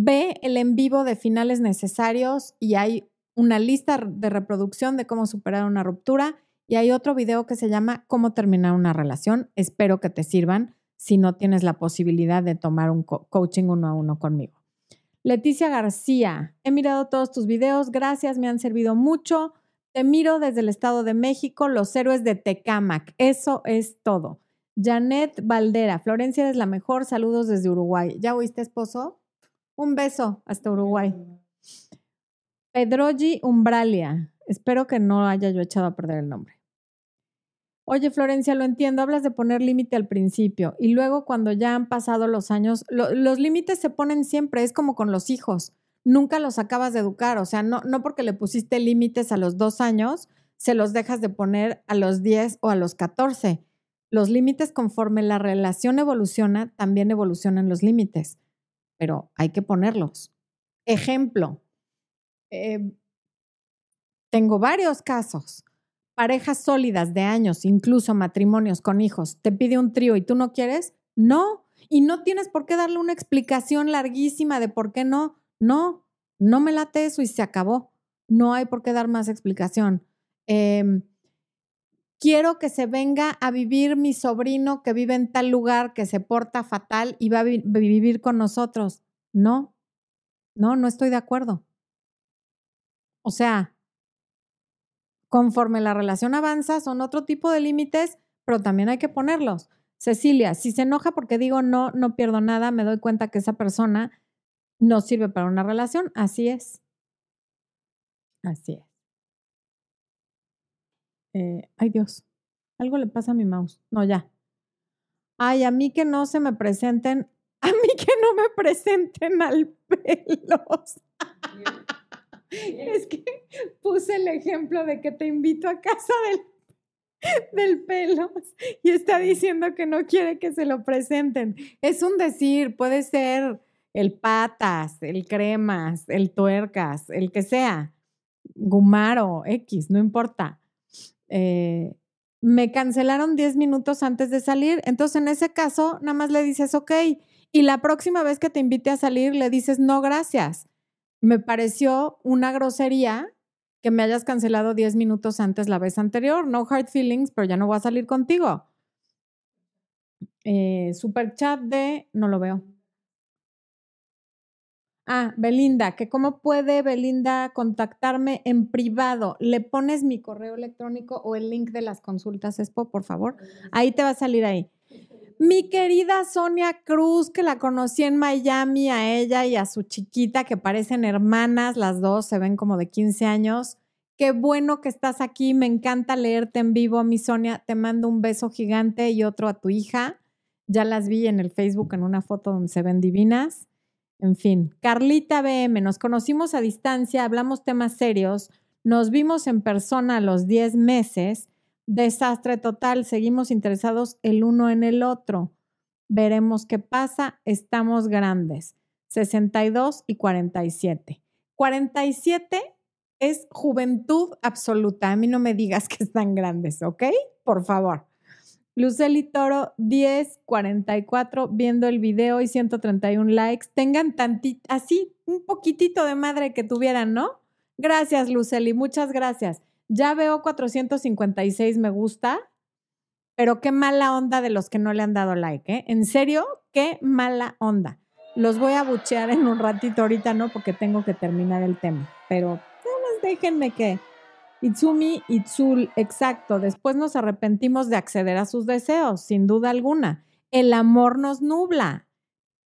ve el en vivo de finales necesarios y hay una lista de reproducción de cómo superar una ruptura y hay otro video que se llama Cómo terminar una relación. Espero que te sirvan si no tienes la posibilidad de tomar un coaching uno a uno conmigo. Leticia García, he mirado todos tus videos, gracias, me han servido mucho. Te miro desde el Estado de México, los héroes de Tecamac. Eso es todo. Janet Valdera, Florencia es la mejor, saludos desde Uruguay. ¿Ya oíste, esposo? Un beso hasta Uruguay. Pedrogi Umbralia. Espero que no haya yo echado a perder el nombre. Oye, Florencia, lo entiendo, hablas de poner límite al principio y luego cuando ya han pasado los años, los límites se ponen siempre, es como con los hijos, nunca los acabas de educar, o sea, no, no porque le pusiste límites a los dos años, se los dejas de poner a los 10 o a los 14. Los límites conforme la relación evoluciona, también evolucionan los límites pero hay que ponerlos. Ejemplo, em, tengo varios casos. Parejas sólidas de años, incluso matrimonios con hijos, te pide un trío y tú no quieres, no. Y no tienes por qué darle una explicación larguísima de por qué no. No, no me late eso y se acabó. No hay por qué dar más explicación. Eh, quiero que se venga a vivir mi sobrino que vive en tal lugar, que se porta fatal y va a vivir con nosotros. No, no, no estoy de acuerdo. O sea, conforme la relación avanza, son otro tipo de límites, pero también hay que ponerlos. Cecilia, si se enoja porque digo no, no pierdo nada, me doy cuenta que esa persona no sirve para una relación. Así es. Así es. Eh, ay Dios, algo le pasa a mi mouse. No, ya. Ay, a mí que no se me presenten, a mí que no me presenten al pelos. es que puse el ejemplo de que te invito a casa del, del pelos y está diciendo que no quiere que se lo presenten. Es un decir, puede ser el patas, el cremas, el tuercas, el que sea, gumaro, X, no importa. Eh, me cancelaron 10 minutos antes de salir. Entonces, en ese caso, nada más le dices, ok, y la próxima vez que te invite a salir, le dices, no, gracias. Me pareció una grosería que me hayas cancelado 10 minutos antes la vez anterior. No hard feelings, pero ya no voy a salir contigo. Eh, super chat de, no lo veo. Ah, Belinda, que cómo puede Belinda contactarme en privado. Le pones mi correo electrónico o el link de las consultas Expo, por favor. Ahí te va a salir ahí. Mi querida Sonia Cruz, que la conocí en Miami, a ella y a su chiquita, que parecen hermanas, las dos se ven como de 15 años. Qué bueno que estás aquí. Me encanta leerte en vivo, mi Sonia. Te mando un beso gigante y otro a tu hija. Ya las vi en el Facebook en una foto donde se ven divinas. En fin, Carlita BM, nos conocimos a distancia, hablamos temas serios, nos vimos en persona los 10 meses. Desastre total, seguimos interesados el uno en el otro. Veremos qué pasa, estamos grandes. 62 y 47. 47 es juventud absoluta. A mí no me digas que están grandes, ¿ok? Por favor. Luceli Toro, 10, 44, viendo el video y 131 likes. Tengan tantito, así, un poquitito de madre que tuvieran, ¿no? Gracias, Luceli, muchas gracias. Ya veo 456 me gusta, pero qué mala onda de los que no le han dado like, ¿eh? En serio, qué mala onda. Los voy a buchear en un ratito, ahorita no, porque tengo que terminar el tema, pero déjenme que. Itsumi Itsul, exacto. Después nos arrepentimos de acceder a sus deseos, sin duda alguna. El amor nos nubla.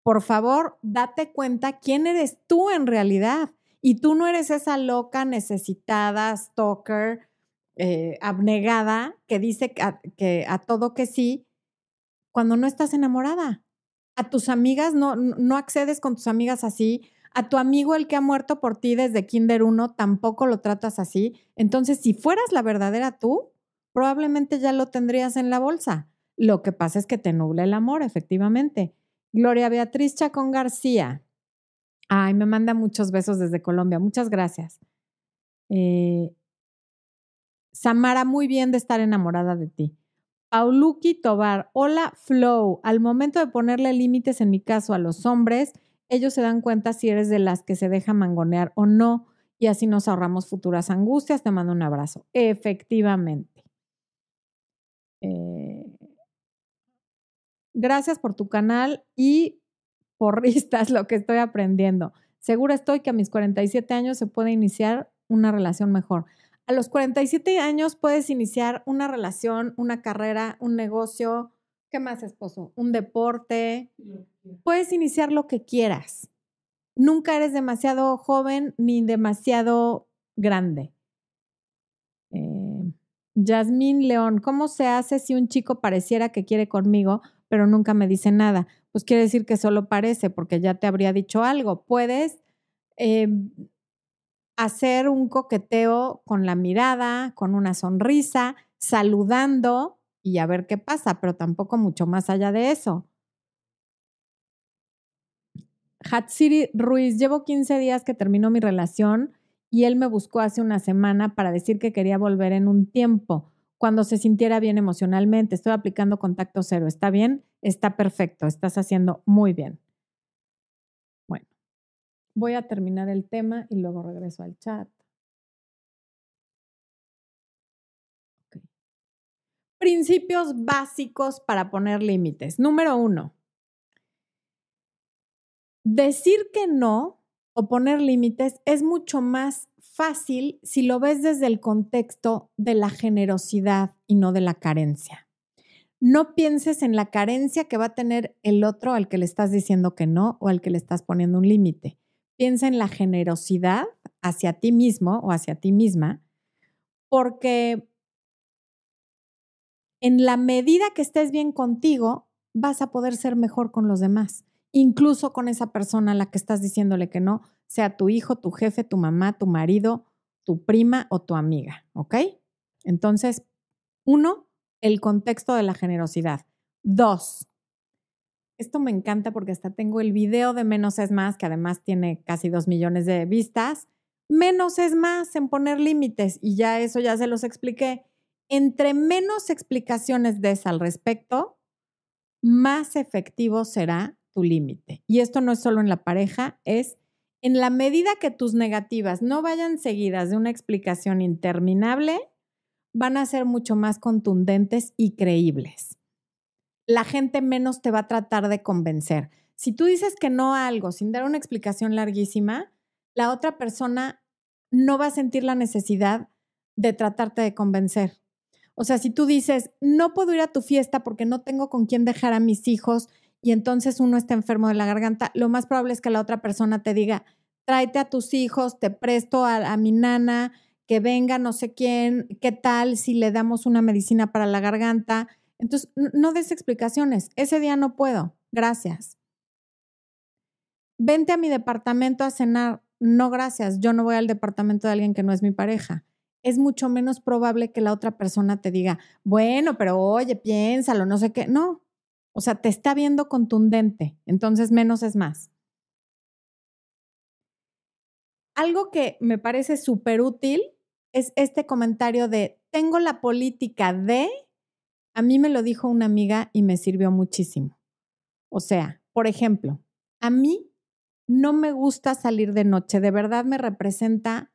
Por favor, date cuenta quién eres tú en realidad. Y tú no eres esa loca, necesitada, stalker, eh, abnegada, que dice que a, todo que sí, cuando no estás enamorada. A tus amigas, no, no accedes con tus amigas así, a tu amigo, el que ha muerto por ti desde Kinder 1, tampoco lo tratas así. Entonces, si fueras la verdadera tú, probablemente ya lo tendrías en la bolsa. Lo que pasa es que te nubla el amor, efectivamente. Gloria Beatriz Chacón García. Ay, me manda muchos besos desde Colombia. Muchas gracias. Eh, Samara, muy bien de estar enamorada de ti. Pauluki Tobar, hola Flow. Al momento de ponerle límites, en mi caso, a los hombres, ellos se dan cuenta si eres de las que se deja mangonear o no y así nos ahorramos futuras angustias. Te mando un abrazo. Efectivamente. Eh, gracias por tu canal y por ristas lo que estoy aprendiendo. Segura estoy que a mis 47 años se puede iniciar una relación mejor. A los 47 años puedes iniciar una relación, una carrera, un negocio. ¿Qué más, esposo? Un deporte, puedes iniciar lo que quieras. Nunca eres demasiado joven ni demasiado grande. Eh, Yasmín León, ¿cómo se hace si un chico pareciera que quiere conmigo, pero nunca me dice nada? Pues quiere decir que solo parece, porque ya te habría dicho algo. Puedes em, hacer un coqueteo con la mirada, con una sonrisa, saludando y a ver qué pasa, pero tampoco mucho más allá de eso. Hatsiri Ruiz, llevo 15 días que terminó mi relación y él me buscó hace una semana para decir que quería volver en un tiempo, cuando se sintiera bien emocionalmente. Estoy aplicando contacto cero. ¿Está bien? Está perfecto. Estás haciendo muy bien. Bueno, voy a terminar el tema y luego regreso al chat. Principios básicos para poner límites. Número uno, Decir que no o poner límites es mucho más fácil si lo ves desde el contexto de la generosidad y no de la carencia. No pienses en la carencia que va a tener el otro al que le estás diciendo que no o al que le estás poniendo un límite. Piensa en la generosidad hacia ti mismo o hacia ti misma, porque en la medida que estés bien contigo, vas a poder ser mejor con los demás incluso con esa persona a la que estás diciéndole que no, sea tu hijo, tu jefe, tu mamá, tu marido, tu prima o tu amiga, ¿ok? Entonces, uno, el contexto de la generosidad. Dos, esto me encanta porque hasta tengo el video de Menos es más, que además tiene casi dos millones de vistas. Menos es más en poner límites y ya eso ya se los expliqué. Entre menos explicaciones des al respecto, más efectivo será tu límite. Y esto no es solo en la pareja, es en la medida que tus negativas no vayan seguidas de una explicación interminable, van a ser mucho más contundentes y creíbles. La gente menos te va a tratar de convencer. Si tú dices que no a algo sin dar una explicación larguísima, la otra persona no va a sentir la necesidad de tratarte de convencer. O sea, si tú dices, no puedo ir a tu fiesta porque no tengo con quién dejar a mis hijos y entonces uno está enfermo de la garganta, lo más probable es que la otra persona te diga, tráete a tus hijos, te presto a, mi nana, que venga no sé quién, qué tal si le damos una medicina para la garganta. Entonces, no des explicaciones. Ese día no puedo. Gracias. Vente a mi departamento a cenar. No, gracias. Yo no voy al departamento de alguien que no es mi pareja. Es mucho menos probable que la otra persona te diga, bueno, pero oye, piénsalo, no sé qué. No. O sea, te está viendo contundente. Entonces, menos es más. Algo que me parece súper útil es este comentario de, tengo la política de, a mí me lo dijo una amiga y me sirvió muchísimo. O sea, por ejemplo, a mí no me gusta salir de noche, de verdad me representa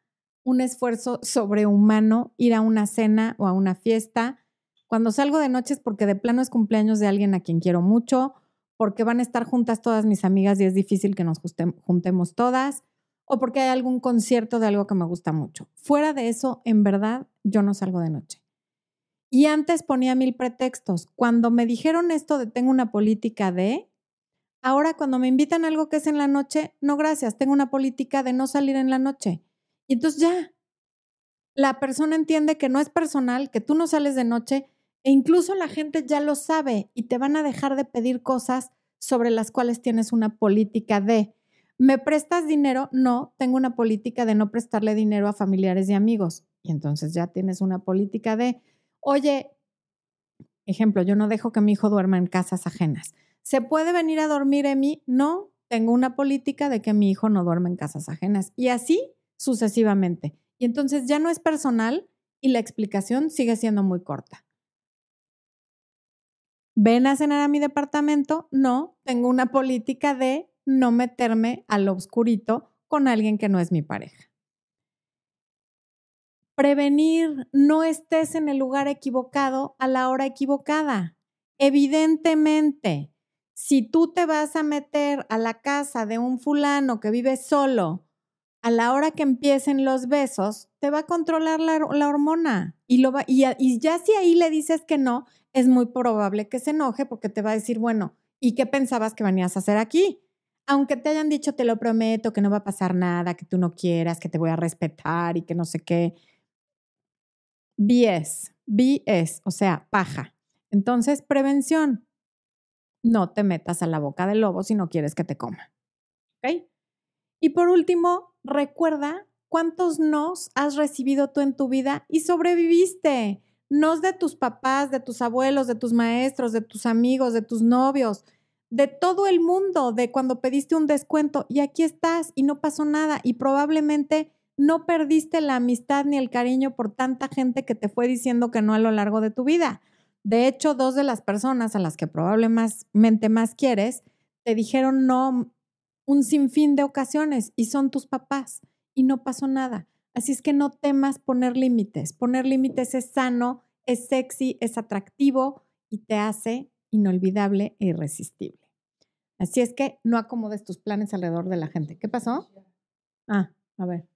un esfuerzo sobrehumano ir a una cena o a una fiesta. Cuando salgo de noche es porque de plano es cumpleaños de alguien a quien quiero mucho, porque van a estar juntas todas mis amigas y es difícil que nos juntemos todas o porque hay algún concierto de algo que me gusta mucho. Fuera de eso, en verdad, yo no salgo de noche. Y antes ponía mil pretextos. Cuando me dijeron esto de tengo una política de, ahora cuando me invitan a algo que es en la noche, no gracias, tengo una política de no salir en la noche. Y entonces ya, la persona entiende que no es personal, que tú no sales de noche e incluso la gente ya lo sabe y te van a dejar de pedir cosas sobre las cuales tienes una política de. ¿Me prestas dinero? No, tengo una política de no prestarle dinero a familiares y amigos. Y entonces ya tienes una política de, oye, ejemplo, yo no dejo que mi hijo duerma en casas ajenas. ¿Se puede venir a dormir en mí? No, tengo una política de que mi hijo no duerma en casas ajenas. Y así sucesivamente. Y entonces ya no es personal y la explicación sigue siendo muy corta. ¿Ven a cenar a mi departamento? No, tengo una política de no meterme al oscurito con alguien que no es mi pareja. Prevenir, no estés en el lugar equivocado a la hora equivocada. Evidentemente, si tú te vas a meter a la casa de un fulano que vive solo a la hora que empiecen los besos, te va a controlar la, hormona. Y, ya si ahí le dices que no, es muy probable que se enoje porque te va a decir, bueno, ¿y qué pensabas que venías a hacer aquí? aunque te hayan dicho, te lo prometo, que no va a pasar nada, que tú no quieras, que te voy a respetar y que no sé qué. BS, BS, o sea, paja. Entonces, prevención. No te metas a la boca del lobo si no quieres que te coma. ¿Ok? Y por último, recuerda cuántos nos has recibido tú en tu vida y sobreviviste. Nos de tus papás, de tus abuelos, de tus maestros, de tus amigos, de tus novios de todo el mundo, de cuando pediste un descuento y aquí estás y no pasó nada y probablemente no perdiste la amistad ni el cariño por tanta gente que te fue diciendo que no a lo largo de tu vida. De hecho, dos de las personas a las que probablemente más quieres te dijeron no un sinfín de ocasiones y son tus papás y no pasó nada. Así es que no temas poner límites. Poner límites es sano, es sexy, es atractivo y te hace inolvidable e irresistible. Así es que no acomodes tus planes alrededor de la gente. ¿Qué pasó? Ah, a ver.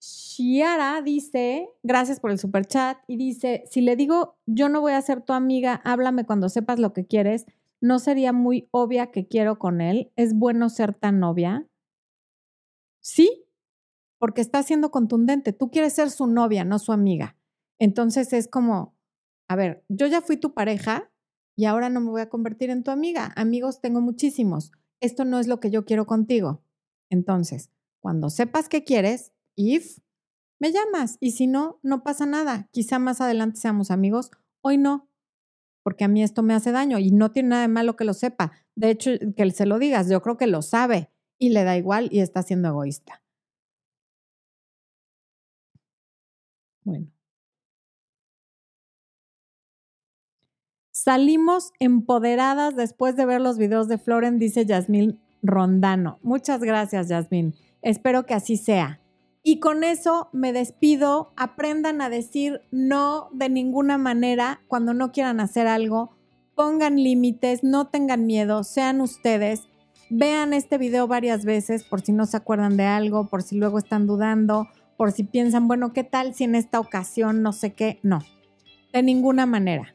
Shiara dice, gracias por el super chat, y dice, si le digo, yo no voy a ser tu amiga, háblame cuando sepas lo que quieres, ¿no sería muy obvia que quiero con él? ¿Es bueno ser tan novia? Sí, porque está siendo contundente. Tú quieres ser su novia, no su amiga. Entonces es como, a ver, yo ya fui tu pareja y ahora no me voy a convertir en tu amiga. Amigos tengo muchísimos. Esto no es lo que yo quiero contigo. Entonces, cuando sepas qué quieres, if, me llamas. Y si no, no pasa nada. Quizá más adelante seamos amigos. Hoy no, porque a mí esto me hace daño y no tiene nada de malo que lo sepa. De hecho, que se lo digas, yo creo que lo sabe y le da igual y está siendo egoísta. Bueno. Salimos empoderadas después de ver los videos de Floren, dice Yasmín Rondano. Muchas gracias, Yasmín. Espero que así sea. Y con eso me despido. Aprendan a decir no de ninguna manera cuando no quieran hacer algo. Pongan límites, no tengan miedo, sean ustedes. Vean este video varias veces por si no se acuerdan de algo, por si luego están dudando, por si piensan, bueno, ¿qué tal si en esta ocasión no sé qué? No, de ninguna manera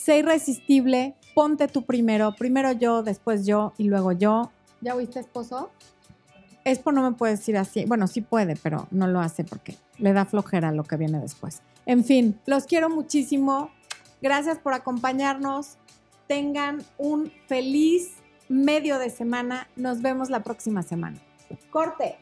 sé irresistible, ponte tú primero, primero yo, después yo y luego yo. ¿Ya oíste, esposo? Expo no me puede decir así. Bueno, sí puede, pero no lo hace porque le da flojera lo que viene después. En fin, los quiero muchísimo. Gracias por acompañarnos. Tengan un feliz medio de semana. Nos vemos la próxima semana. Corte.